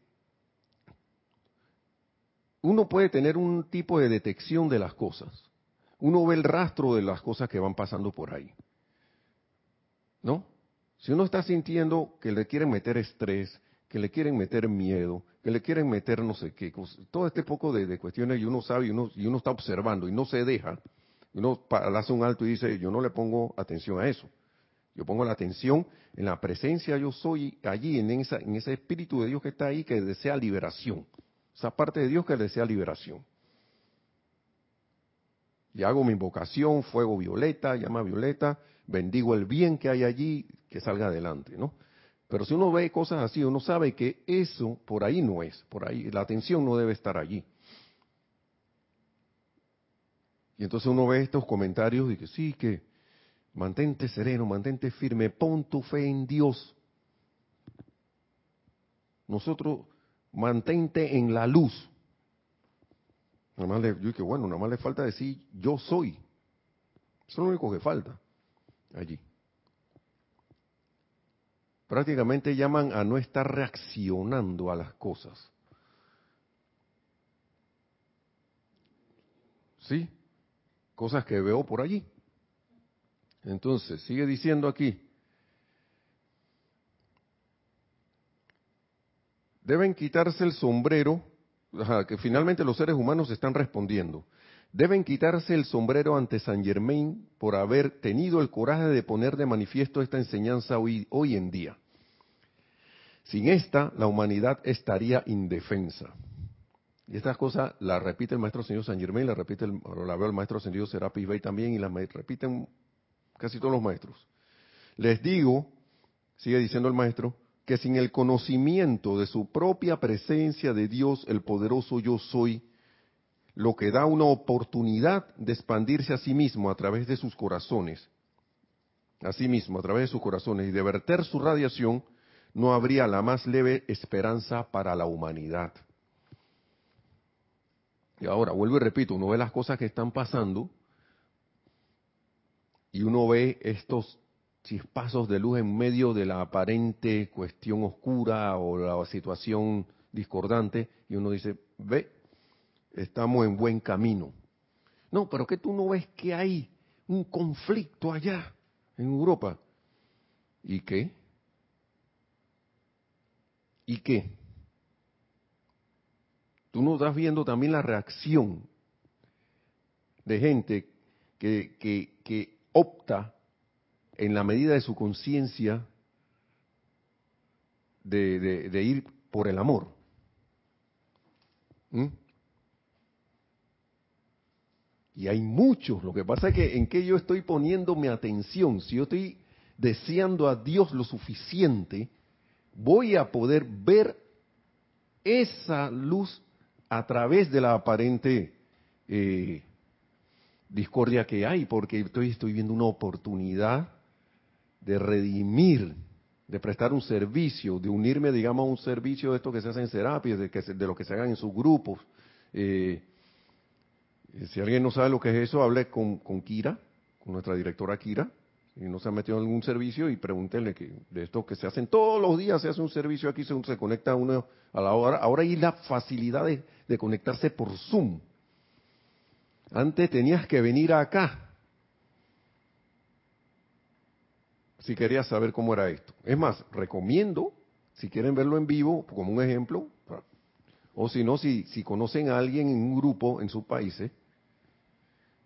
uno puede tener un tipo de detección de las cosas. Uno ve el rastro de las cosas que van pasando por ahí. ¿No? Si uno está sintiendo que le quieren meter estrés, que le quieren meter miedo, que le quieren meter no sé qué, todo este poco de, cuestiones y uno sabe y uno, y uno está observando y no se deja, uno hace un alto y dice, yo no le pongo atención a eso. Yo pongo la atención en la presencia yo soy allí, en, ese espíritu de Dios que está ahí, que desea liberación. Esa parte de Dios que desea liberación. Y hago mi invocación, fuego violeta, llama violeta, bendigo el bien que hay allí, que salga adelante, ¿no? Pero si uno ve cosas así, uno sabe que eso por ahí no es, por ahí la atención no debe estar allí. Y entonces uno ve estos comentarios y que sí, que Mantente sereno, mantente firme, pon tu fe en Dios. Nosotros, mantente en la luz. Nada más le, yo que bueno, nada más le falta decir yo soy. Eso es lo único que falta allí. Prácticamente llaman a no estar reaccionando a las cosas. ¿Sí? Cosas que veo por allí. Entonces, sigue diciendo aquí, deben quitarse el sombrero, que finalmente los seres humanos están respondiendo, deben quitarse el sombrero ante San Germain por haber tenido el coraje de poner de manifiesto esta enseñanza hoy, hoy en día. Sin esta, la humanidad estaría indefensa. Y estas cosas las repite el maestro señor San Germain, la repite el, la veo el maestro señor Serapis Bey también, y las repiten casi todos los maestros. Les digo, sigue diciendo el maestro, que sin el conocimiento de su propia presencia de Dios, el poderoso yo soy, lo que da una oportunidad de expandirse a sí mismo a través de sus corazones, a sí mismo, a través de sus corazones, y de verter su radiación, no habría la más leve esperanza para la humanidad. Y ahora, vuelvo y repito, uno ve las cosas que están pasando y uno ve estos chispazos de luz en medio de la aparente cuestión oscura o la situación discordante y uno dice, ve, estamos en buen camino. No, pero que tú no ves que hay un conflicto allá en Europa. ¿Y qué? ¿Y qué? Tú no estás viendo también la reacción de gente que, que, que opta en la medida de su conciencia de, ir por el amor. ¿Mm? Y hay muchos. Lo que pasa es que en que yo estoy poniendo mi atención, si yo estoy deseando a Dios lo suficiente, voy a poder ver esa luz a través de la aparente eh, discordia que hay, porque estoy, estoy viendo una oportunidad de redimir de prestar un servicio, de unirme, digamos, a un servicio de esto que se hace en Serapis, de, que de lo que se hagan en sus grupos. Eh, si alguien no sabe lo que es eso, hable con, Kira, con nuestra directora Kira, y no se ha metido en algún servicio y pregúntenle que de esto que se hacen todos los días, se hace un servicio aquí, se, se conecta uno a la hora. Ahora hay la facilidad de conectarse por Zoom. Antes tenías que venir acá si querías saber cómo era esto. Es más, recomiendo, si quieren verlo en vivo, como un ejemplo, o si no, si, si conocen a alguien en un grupo en sus países,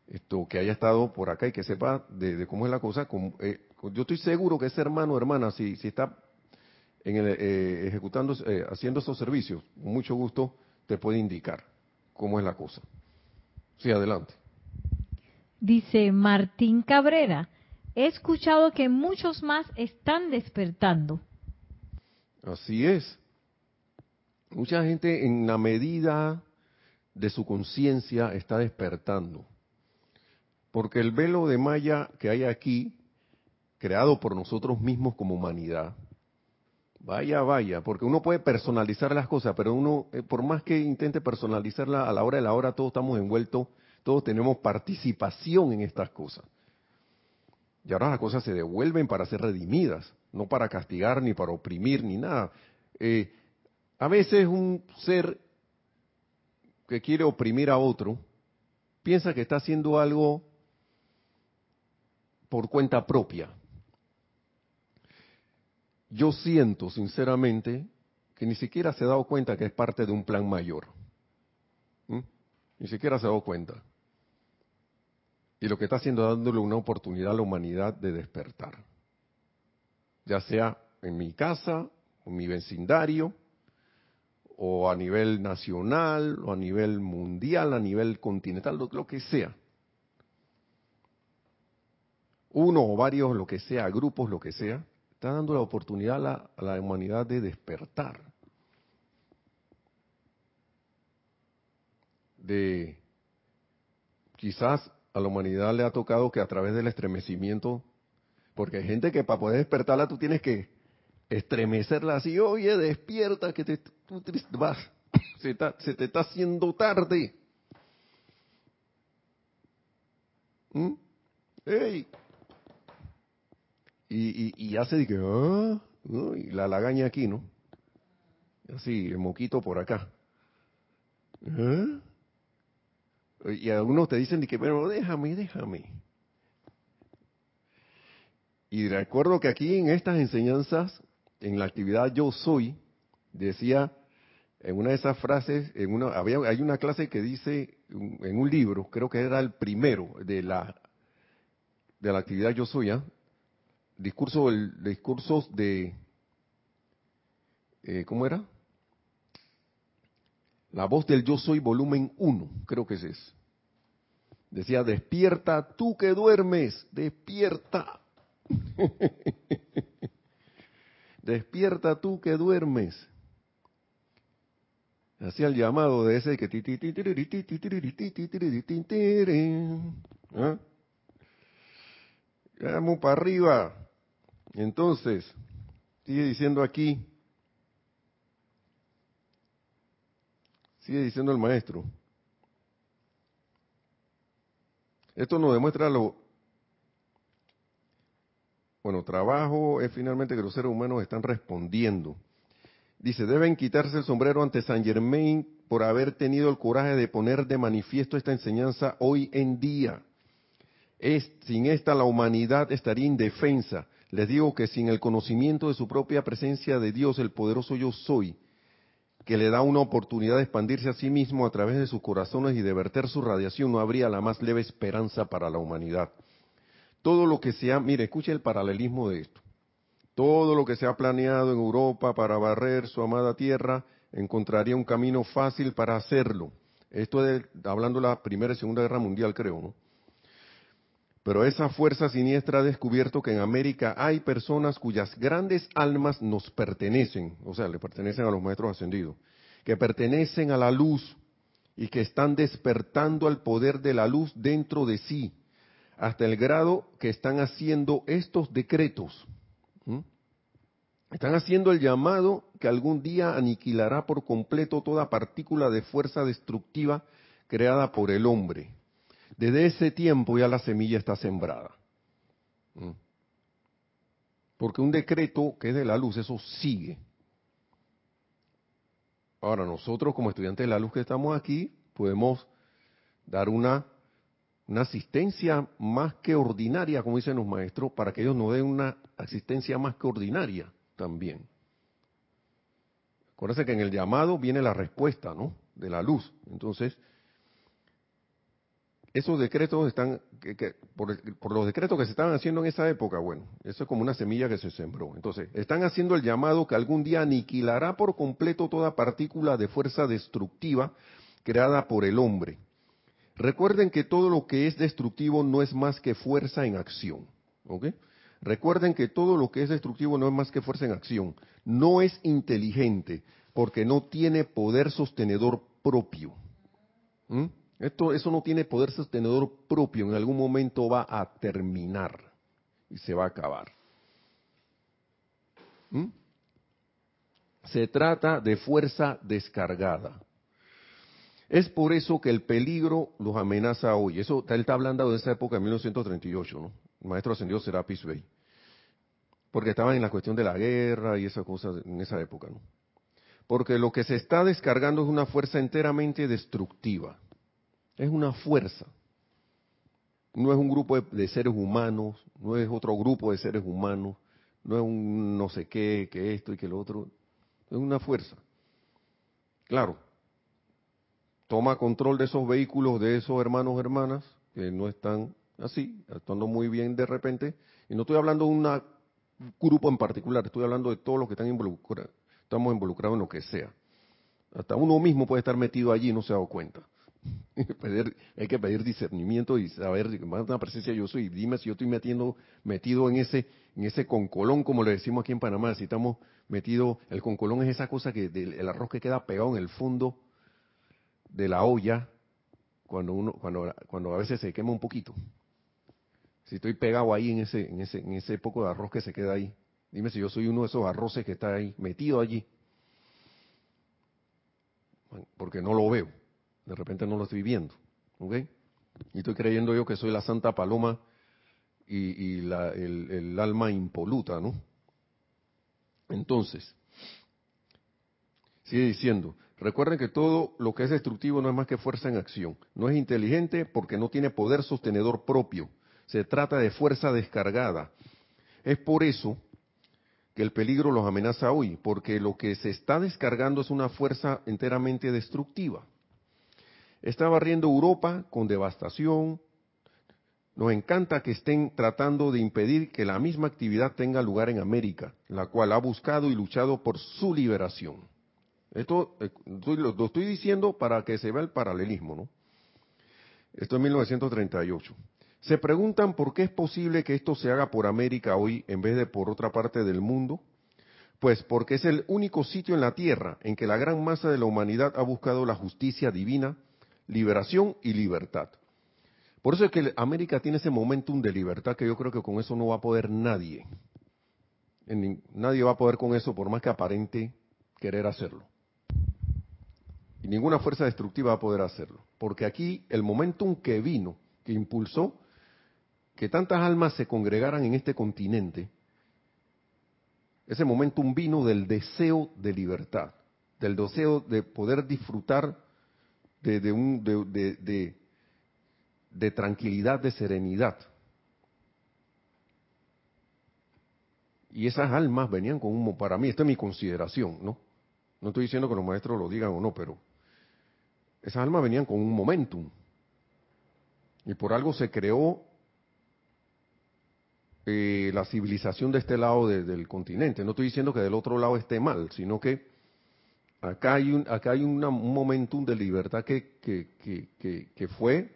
esto que haya estado por acá y que sepa de, cómo es la cosa, eh, yo estoy seguro que ese hermano o hermana, si, está en el, eh, ejecutando, eh, haciendo esos servicios, con mucho gusto te puede indicar cómo es la cosa. Sí, adelante. Dice Martín Cabrera, he escuchado que muchos más están despertando. Así es. Mucha gente en la medida de su conciencia está despertando. Porque el velo de Maya que hay aquí, creado por nosotros mismos como humanidad, vaya, vaya, porque uno puede personalizar las cosas, pero uno, eh, por más que intente personalizarla, a la hora de la hora todos estamos envueltos, todos tenemos participación en estas cosas. Y ahora las cosas se devuelven para ser redimidas, no para castigar, ni para oprimir, ni nada. Eh, a veces un ser que quiere oprimir a otro piensa que está haciendo algo por cuenta propia. Yo siento, sinceramente, que ni siquiera se ha dado cuenta que es parte de un plan mayor. ¿Mm? Ni siquiera se ha dado cuenta. Y lo que está haciendo es dándole una oportunidad a la humanidad de despertar. Ya sea en mi casa, en mi vecindario, o a nivel nacional, o a nivel mundial, a nivel continental, lo, que sea. Uno o varios, lo que sea, grupos, lo que sea, está dando la oportunidad a la, humanidad de despertar. De quizás a la humanidad le ha tocado que a través del estremecimiento, porque hay gente que para poder despertarla tú tienes que estremecerla así, oye, despierta, que te, tú vas, se, te está haciendo tarde. ¿Mm? ¡Ey! Y, y, hace de que, ah, y la lagaña aquí, ¿no? Así, el moquito por acá. ¿Ah? Y algunos te dicen que, pero déjame, déjame. Y recuerdo que aquí en estas enseñanzas, en la actividad Yo Soy, decía en una de esas frases, en una, había, hay una clase que dice en un libro, creo que era el primero de la, de la actividad Yo Soy, ¿ah? Discurso, el, discursos de, eh, ¿cómo era? La voz del yo soy volumen 1, creo que ese es. Decía, despierta tú que duermes, despierta. despierta tú que duermes. Hacía el llamado de ese que... ¿Ah? Vamos para arriba. Entonces, sigue diciendo aquí, Sigue diciendo el maestro. Esto nos demuestra lo... Bueno, trabajo es finalmente que los seres humanos están respondiendo. Dice, deben quitarse el sombrero ante Saint Germain por haber tenido el coraje de poner de manifiesto esta enseñanza hoy en día. Es, sin esta la humanidad estaría indefensa. Les digo que sin el conocimiento de su propia presencia de Dios, el poderoso yo soy, que le da una oportunidad de expandirse a sí mismo a través de sus corazones y de verter su radiación, no habría la más leve esperanza para la humanidad. Todo lo que se ha, mire, escuche el paralelismo de esto. Todo lo que se ha planeado en Europa para barrer su amada tierra, encontraría un camino fácil para hacerlo. Esto es hablando de la Primera y Segunda Guerra Mundial, creo, ¿no? Pero esa fuerza siniestra ha descubierto que en América hay personas cuyas grandes almas nos pertenecen, o sea, le pertenecen a los maestros ascendidos, que pertenecen a la luz y que están despertando al poder de la luz dentro de sí, hasta el grado que están haciendo estos decretos. Están haciendo el llamado que algún día aniquilará por completo toda partícula de fuerza destructiva creada por el hombre. Desde ese tiempo ya la semilla está sembrada. ¿Mm? Porque un decreto que es de la luz, eso sigue. Ahora, nosotros como estudiantes de la luz que estamos aquí, podemos dar una, una asistencia más que ordinaria, como dicen los maestros, para que ellos nos den una asistencia más que ordinaria también. Acuérdense que en el llamado viene la respuesta, ¿no? De la luz. Entonces, esos decretos están, que, por, los decretos que se estaban haciendo en esa época, bueno, eso es como una semilla que se sembró. Entonces, están haciendo el llamado que algún día aniquilará por completo toda partícula de fuerza destructiva creada por el hombre. Recuerden que todo lo que es destructivo no es más que fuerza en acción. ¿Ok? Recuerden que todo lo que es destructivo no es más que fuerza en acción. No es inteligente porque no tiene poder sostenedor propio. Esto, eso no tiene poder sostenedor propio, en algún momento va a terminar y se va a acabar. ¿Mm? Se trata de fuerza descargada. Es por eso que el peligro los amenaza hoy. Eso él está hablando de esa época de 1938, ¿no? El maestro ascendió Serapis Bey. Porque estaban en la cuestión de la guerra y esas cosas en esa época, ¿no? Porque lo que se está descargando es una fuerza enteramente destructiva es una fuerza. No es un grupo de, seres humanos, no es otro grupo de seres humanos, no es un no sé qué, que esto y que lo otro. Es una fuerza. Claro, toma control de esos vehículos, de esos hermanos, hermanas, que no están así, actuando muy bien de repente. Y no estoy hablando de un grupo en particular, estoy hablando de todos los que están involucrados, estamos involucrados en lo que sea. Hasta uno mismo puede estar metido allí y no se ha dado cuenta. hay que pedir discernimiento y saber, más una presencia yo soy, dime si yo estoy metiendo, metido en ese, en ese concolón, como le decimos aquí en Panamá, si estamos metidos, el concolón es esa cosa que, el arroz que queda pegado en el fondo de la olla, cuando uno, cuando, cuando a veces se quema un poquito. Si estoy pegado ahí en ese, en ese, en ese poco de arroz que se queda ahí, dime si yo soy uno de esos arroces que está ahí, metido allí. Porque no lo veo de repente no lo estoy viendo. ¿Ok? Y estoy creyendo yo que soy la Santa Paloma y, el, alma impoluta, ¿no? Entonces, sigue diciendo, recuerden que todo lo que es destructivo no es más que fuerza en acción. No es inteligente porque no tiene poder sostenedor propio. Se trata de fuerza descargada. Es por eso que el peligro los amenaza hoy, porque lo que se está descargando es una fuerza enteramente destructiva. Está barriendo Europa con devastación. Nos encanta que estén tratando de impedir que la misma actividad tenga lugar en América, la cual ha buscado y luchado por su liberación. Esto eh, lo estoy diciendo para que se vea el paralelismo, ¿no? Esto es 1938. Se preguntan por qué es posible que esto se haga por América hoy en vez de por otra parte del mundo. Pues porque es el único sitio en la Tierra en que la gran masa de la humanidad ha buscado la justicia divina liberación y libertad. Por eso es que América tiene ese momentum de libertad que yo creo que con eso no va a poder nadie. nadie va a poder con eso por más que aparente querer hacerlo. Y ninguna fuerza destructiva va a poder hacerlo. Porque aquí el momentum que vino, que impulsó que tantas almas se congregaran en este continente, ese momentum vino del deseo de libertad, del deseo de poder disfrutar de, un, de, de, tranquilidad, de serenidad. Y esas almas venían con un, para mí, esta es mi consideración, ¿no? No estoy diciendo que los maestros lo digan o no, pero esas almas venían con un momentum. Y por algo se creó eh, la civilización de este lado del continente. No estoy diciendo que del otro lado esté mal, sino que acá hay un, acá hay un momentum de libertad que, que, fue,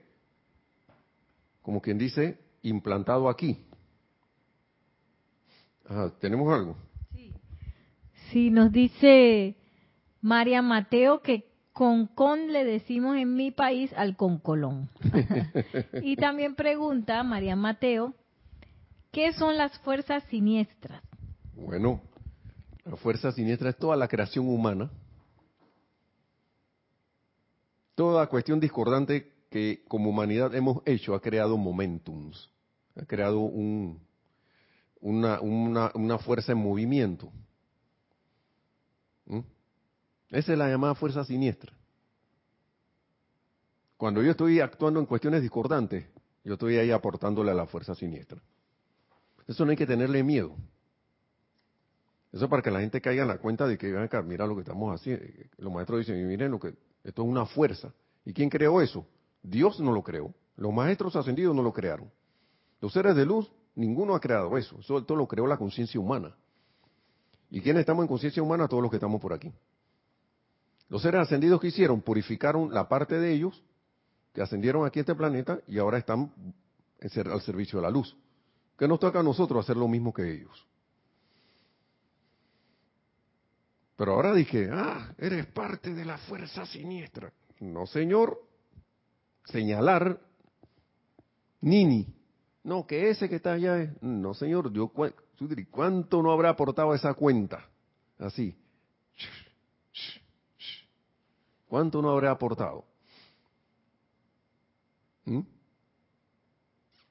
como quien dice, implantado aquí. ¿Tenemos algo? Sí. sí, nos dice María Mateo que con con le decimos en mi país al concolón. y también pregunta María Mateo, ¿qué son las fuerzas siniestras? Bueno, La fuerza siniestra es toda la creación humana. Toda cuestión discordante que como humanidad hemos hecho ha creado momentums, ha creado un, una, fuerza en movimiento. ¿Mm? Esa es la llamada fuerza siniestra. Cuando yo estoy actuando en cuestiones discordantes, yo estoy ahí aportándole a la fuerza siniestra. Eso no hay que tenerle miedo. Eso para que la gente caiga en la cuenta de que, mira lo que estamos haciendo. Los maestros dicen, miren lo que, esto es una fuerza. ¿Y quién creó eso? Dios no lo creó. Los maestros ascendidos no lo crearon. Los seres de luz, ninguno ha creado eso. Eso todo lo creó la conciencia humana. ¿Y quiénes estamos en conciencia humana? Todos los que estamos por aquí. Los seres ascendidos que hicieron, purificaron la parte de ellos que ascendieron aquí a este planeta y ahora están al servicio de la luz. ¿Qué nos toca a nosotros hacer lo mismo que ellos? Pero ahora dije, ah, eres parte de la fuerza siniestra. No, señor. Señalar, Nini. No, que ese que está allá es. No, señor. Yo, ¿Cuánto no habrá aportado esa cuenta? Así. ¿Cuánto no habrá aportado? ¿Mm?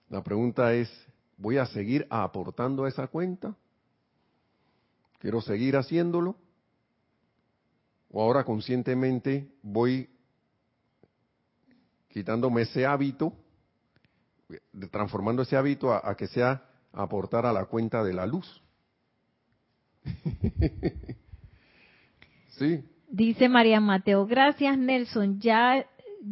La pregunta es, ¿voy a seguir aportando a esa cuenta? ¿Quiero seguir haciéndolo? ¿O ahora conscientemente voy quitándome ese hábito, transformando ese hábito a, que sea aportar a la cuenta de la luz? sí. Dice María Mateo, gracias Nelson, ya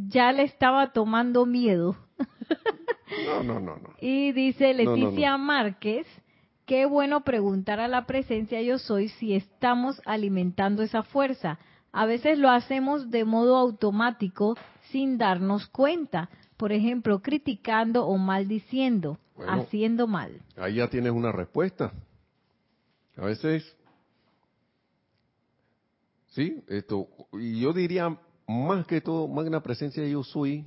ya le estaba tomando miedo. No, no, no, no. Y dice Leticia Márquez, qué bueno preguntar a la presencia yo soy si estamos alimentando esa fuerza. A veces lo hacemos de modo automático sin darnos cuenta. Por ejemplo, criticando o maldiciendo, haciendo mal. Ahí ya tienes una respuesta. A veces, sí, esto, y yo diría más que todo, magna presencia yo soy,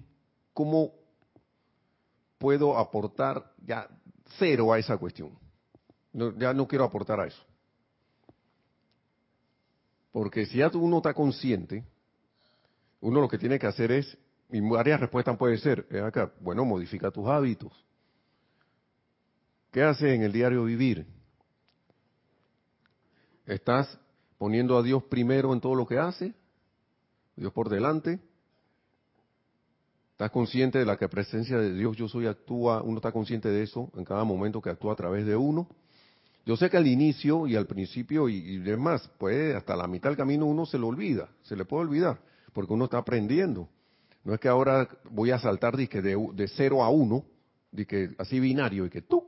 ¿cómo puedo aportar ya cero a esa cuestión? ya no quiero aportar a eso. Porque si ya uno está consciente, uno lo que tiene que hacer es, y varias respuestas puede ser, acá, bueno, modifica tus hábitos. ¿Qué hace en el diario vivir? ¿Estás poniendo a Dios primero en todo lo que hace? Dios por delante. Estás consciente de la que presencia de Dios yo soy actúa, uno está consciente de eso en cada momento que actúa a través de uno. Yo sé que al inicio y al principio y, demás, pues hasta la mitad del camino uno se lo olvida, se le puede olvidar, porque uno está aprendiendo. No es que ahora voy a saltar de, de, de cero a uno, de que así binario y que tú.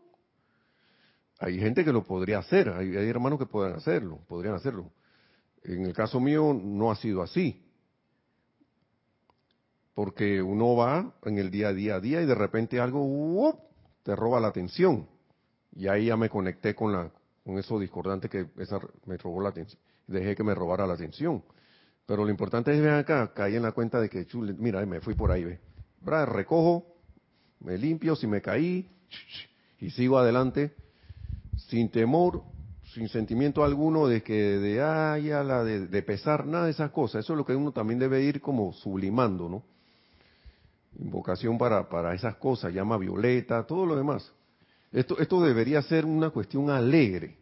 Hay gente que lo podría hacer, hay, hermanos que pueden hacerlo, podrían hacerlo. En el caso mío no ha sido así porque uno va en el día a día a día y de repente algo te roba la atención. Y ahí ya me conecté con la con eso discordante que esa me robó la atención. Dejé que me robara la atención. Pero lo importante es ver acá, caí en la cuenta de que, chule, mira, me fui por ahí, ve. Recojo, me limpio, si me caí, y sigo adelante, sin temor, sin sentimiento alguno de que, de, ay, la de, de pesar, nada de esas cosas. Eso es lo que uno también debe ir como sublimando, ¿no? invocación para, para esas cosas, llama violeta, todo lo demás. Esto, esto debería ser una cuestión alegre,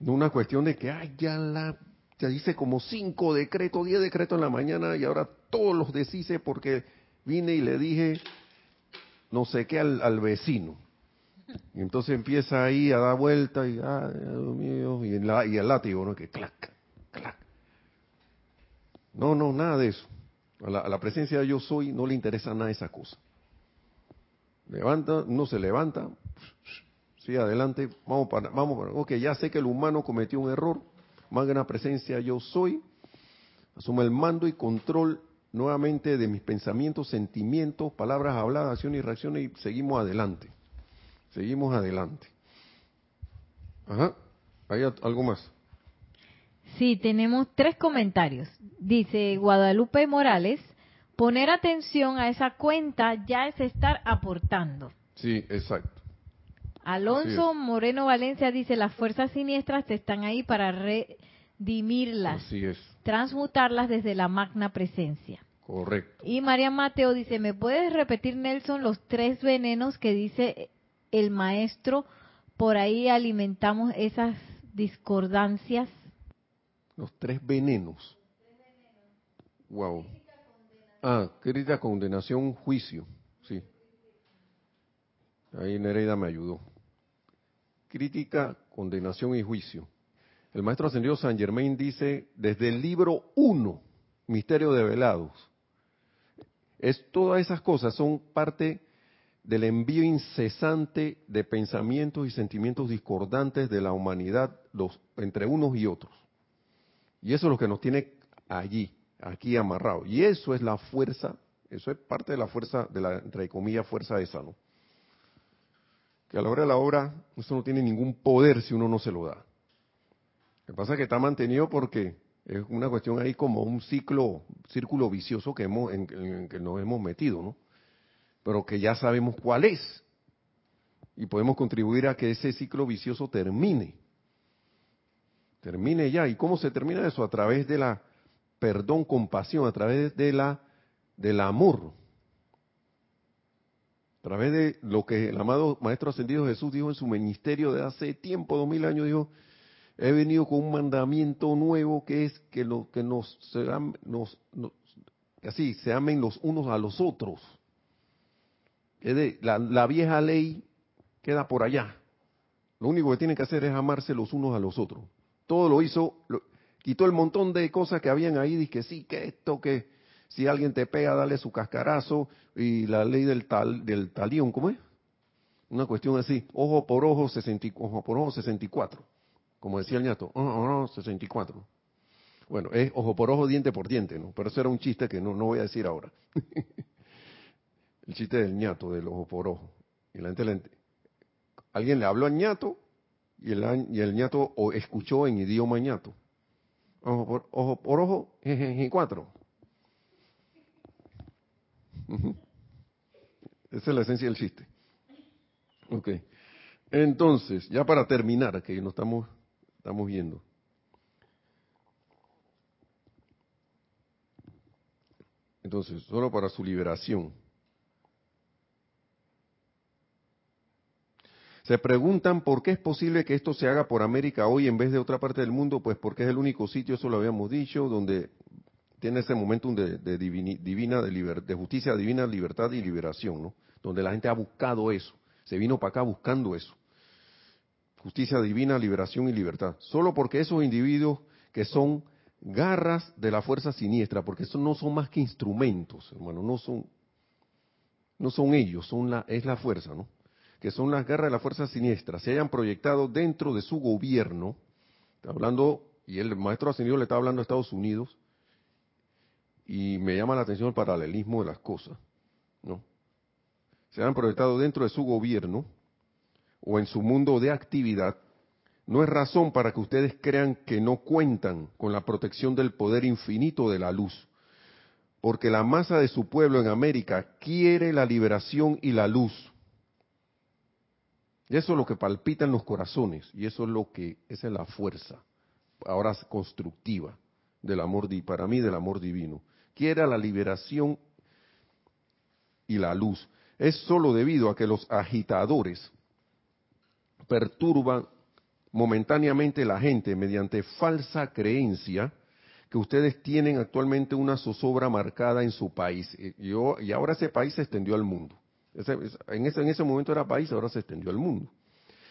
no una cuestión de que, ay, ya la, ya dice como cinco decretos, diez decretos en la mañana y ahora todos los deshice porque vine y le dije no sé qué al, vecino. Y entonces empieza ahí a dar vuelta y, ay, Dios mío, y, y el látigo, ¿no? Que clac, clac. No, no, nada de eso. A la, presencia de yo soy no le interesa nada esa cosa. Levanta, no se levanta, sigue adelante, vamos para, vamos para, ok, ya sé que el humano cometió un error, magna presencia yo soy, asume el mando y control nuevamente de mis pensamientos, sentimientos, palabras habladas, acciones y reacciones y seguimos adelante. Seguimos adelante. Ajá, ¿hay algo más? Sí, tenemos tres comentarios. Dice Guadalupe Morales, poner atención a esa cuenta ya es estar aportando. Sí, exacto. Alonso Moreno Valencia dice, las fuerzas siniestras están ahí para redimirlas, Así es. transmutarlas desde la magna presencia. Correcto. Y María Mateo dice, ¿me puedes repetir, Nelson, los tres venenos que dice el maestro? Por ahí alimentamos esas discordancias. Los tres venenos. Wow. Ah, crítica, condenación, juicio. Sí. Ahí Nereida me ayudó. Crítica, condenación y juicio. El maestro ascendido San Germain dice, desde el libro 1, Misterio de Velados, es todas esas cosas son parte del envío incesante de pensamientos y sentimientos discordantes de la humanidad los, entre unos y otros. Y eso es lo que nos tiene allí, aquí amarrado. Y eso es la fuerza, eso es parte de la fuerza, de la, entre comillas, fuerza esa, ¿no? Que a la hora de la obra, eso no tiene ningún poder si uno no se lo da. Lo que pasa es que está mantenido porque es una cuestión ahí como un ciclo, círculo vicioso que hemos, en, en que nos hemos metido, ¿no? Pero que ya sabemos cuál es. Y podemos contribuir a que ese ciclo vicioso termine. Termine ya. ¿Y cómo se termina eso? A través de la perdón, compasión, a través de la del amor. A través de lo que el amado Maestro Ascendido Jesús dijo en su ministerio de hace tiempo, dos mil años, dijo, he venido con un mandamiento nuevo que es que, lo, que nos, nos, así, se amen los unos a los otros. La, vieja ley queda por allá. Lo único que tienen que hacer es amarse los unos a los otros. Todo lo hizo, quitó el montón de cosas que habían ahí, que sí, que esto, que si alguien te pega, dale su cascarazo, y la ley del tal, del talión, ¿cómo es? Una cuestión así, ojo por ojo, 60, ojo por ojo 64 como decía el ñato, oh, oh, oh, 64. Bueno, es ojo por ojo, diente por diente, ¿no? Pero eso era un chiste que no, no voy a decir ahora. el chiste del ñato, del ojo por ojo. Y la gente, alguien le habló al ñato y el, y el ñato o escuchó en idioma ñato. Ojo por ojo, por ojo jejeje, cuatro. Esa es la esencia del chiste. Ok. Entonces, ya para terminar, que no estamos estamos viendo. Entonces, solo para su liberación. Se preguntan por qué es posible que esto se haga por América hoy en vez de otra parte del mundo, pues porque es el único sitio, eso lo habíamos dicho, donde tiene ese momentum de, divina, de, de justicia divina, libertad y liberación, ¿no? Donde la gente ha buscado eso, se vino para acá buscando eso justicia divina, liberación y libertad. Solo porque esos individuos que son garras de la fuerza siniestra, porque eso no son más que instrumentos, hermano, no son, no son ellos, son la, es la fuerza, ¿no? Que son las garras de la fuerza siniestra, se hayan proyectado dentro de su gobierno, está hablando, y el maestro ascendido le está hablando a Estados Unidos, y me llama la atención el paralelismo de las cosas, ¿no? Se han proyectado dentro de su gobierno, o en su mundo de actividad, no es razón para que ustedes crean que no cuentan con la protección del poder infinito de la luz, porque la masa de su pueblo en América quiere la liberación y la luz. Y eso es lo que palpita en los corazones, y eso es lo que, esa es la fuerza, ahora constructiva, del amor, para mí del amor divino. Quiere la liberación y la luz. Es solo debido a que los agitadores perturban momentáneamente la gente mediante falsa creencia que ustedes tienen actualmente una zozobra marcada en su país. Y, y ahora ese país se extendió al mundo. En, ese, en ese momento era país, ahora se extendió al mundo.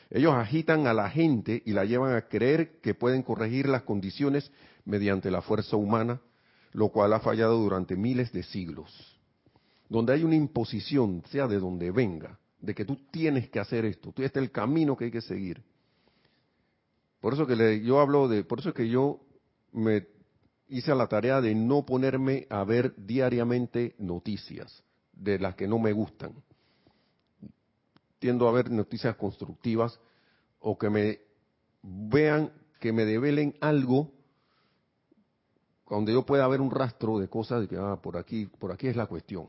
Ellos agitan a la gente y la llevan a creer que pueden corregir las condiciones mediante la fuerza humana, lo cual ha fallado durante miles de siglos. Donde hay una imposición, sea de donde venga, de que tú tienes que hacer esto, tú este es el camino que hay que seguir. Por eso que le, yo hablo de, por eso que yo me hice la tarea de no ponerme a ver diariamente noticias de las que no me gustan. Tiendo a ver noticias constructivas o que me vean, que me develen algo donde yo pueda ver un rastro de cosas de que ah, por aquí, por aquí es la cuestión.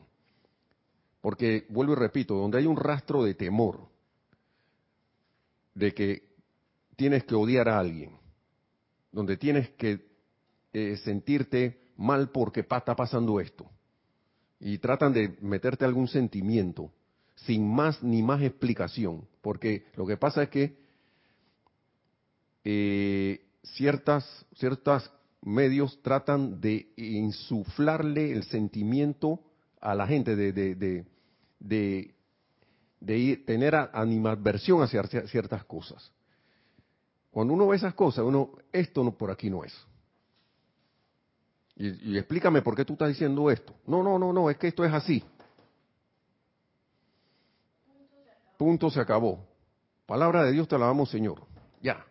Porque, vuelvo y repito, donde hay un rastro de temor, de que tienes que odiar a alguien, donde tienes que eh, sentirte mal porque está pasando esto, y tratan de meterte algún sentimiento sin más ni más explicación, porque lo que pasa es que eh, ciertas ciertas medios tratan de insuflarle el sentimiento a la gente de, de, de, de tener animadversión hacia ciertas cosas. Cuando uno ve esas cosas, uno, esto no, por aquí no es. Y, y, explícame por qué tú estás diciendo esto. No, no, no, no, es que esto es así. Punto se acabó. Palabra de Dios te la damos, Señor. Ya.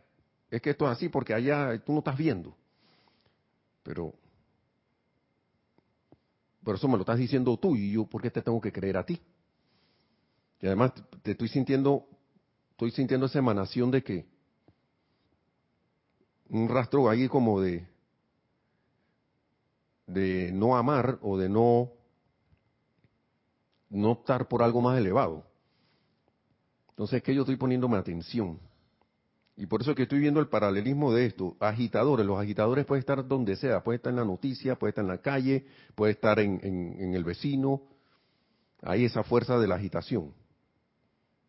Es que esto es así porque allá tú no estás viendo. Pero, por eso me lo estás diciendo tú y yo, ¿por qué te tengo que creer a ti? Y además te estoy sintiendo, estoy sintiendo esa emanación de que un rastro ahí como de, de no amar o de no, no optar por algo más elevado. Entonces es que yo estoy poniéndome atención. Y por eso es que estoy viendo el paralelismo de esto. Agitadores, los agitadores pueden estar donde sea, puede estar en la noticia, puede estar en la calle, puede estar en, en el vecino. Hay esa fuerza de la agitación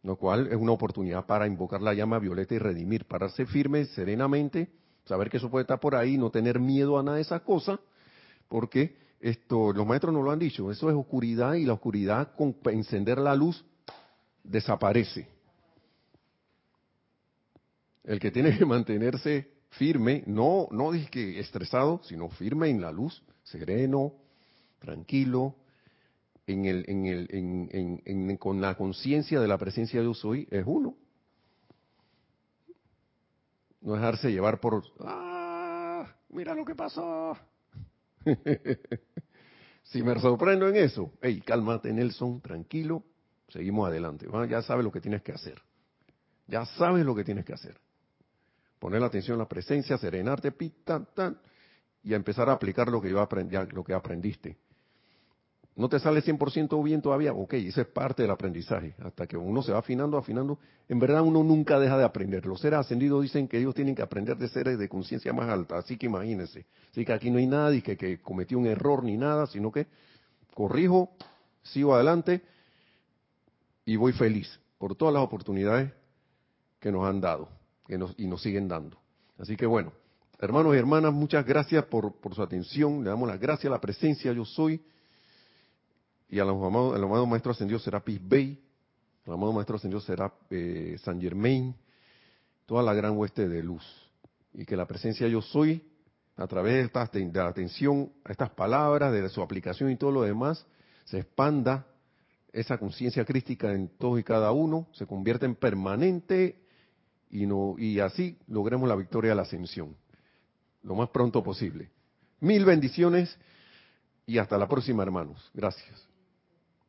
lo cual es una oportunidad para invocar la llama violeta y redimir, pararse firme, serenamente, saber que eso puede estar por ahí, no tener miedo a nada de esas cosas, porque esto, los maestros nos lo han dicho, eso es oscuridad y la oscuridad con encender la luz desaparece. El que tiene que mantenerse firme, no, no dije que estresado, sino firme en la luz, sereno, tranquilo, en el, en el, en, en, con la conciencia de la presencia de yo soy, es uno. No dejarse llevar por, ah, mira lo que pasó. si me sorprendo en eso, hey, cálmate Nelson, tranquilo, seguimos adelante. ya sabes lo que tienes que hacer. Ya sabes lo que tienes que hacer. Poner la atención en la presencia, serenarte, pita, tan, y a empezar a aplicar lo que yo aprendí, lo que aprendiste no te sale 100% bien todavía, ok, esa es parte del aprendizaje. Hasta que uno se va afinando, afinando, en verdad uno nunca deja de aprender. Los seres ascendidos dicen que ellos tienen que aprender de seres de conciencia más alta, así que imagínense. Así que aquí no hay nadie que, que cometió un error ni nada, sino que corrijo, sigo adelante y voy feliz por todas las oportunidades que nos han dado nos, y nos siguen dando. Así que bueno, hermanos y hermanas, muchas gracias por, por su atención. Le damos las gracias a la presencia, yo soy y al amado, el amado Maestro Ascendido Serapis Bey, el amado Maestro Ascendido será eh, San Germain, toda la gran hueste de luz. Y que la presencia yo soy, a través de, esta, de la atención a estas palabras, de su aplicación y todo lo demás, se expanda esa conciencia crística en todos y cada uno, se convierte en permanente y, no, y así logremos la victoria de la ascensión, lo más pronto posible. Mil bendiciones y hasta la próxima, hermanos. Gracias.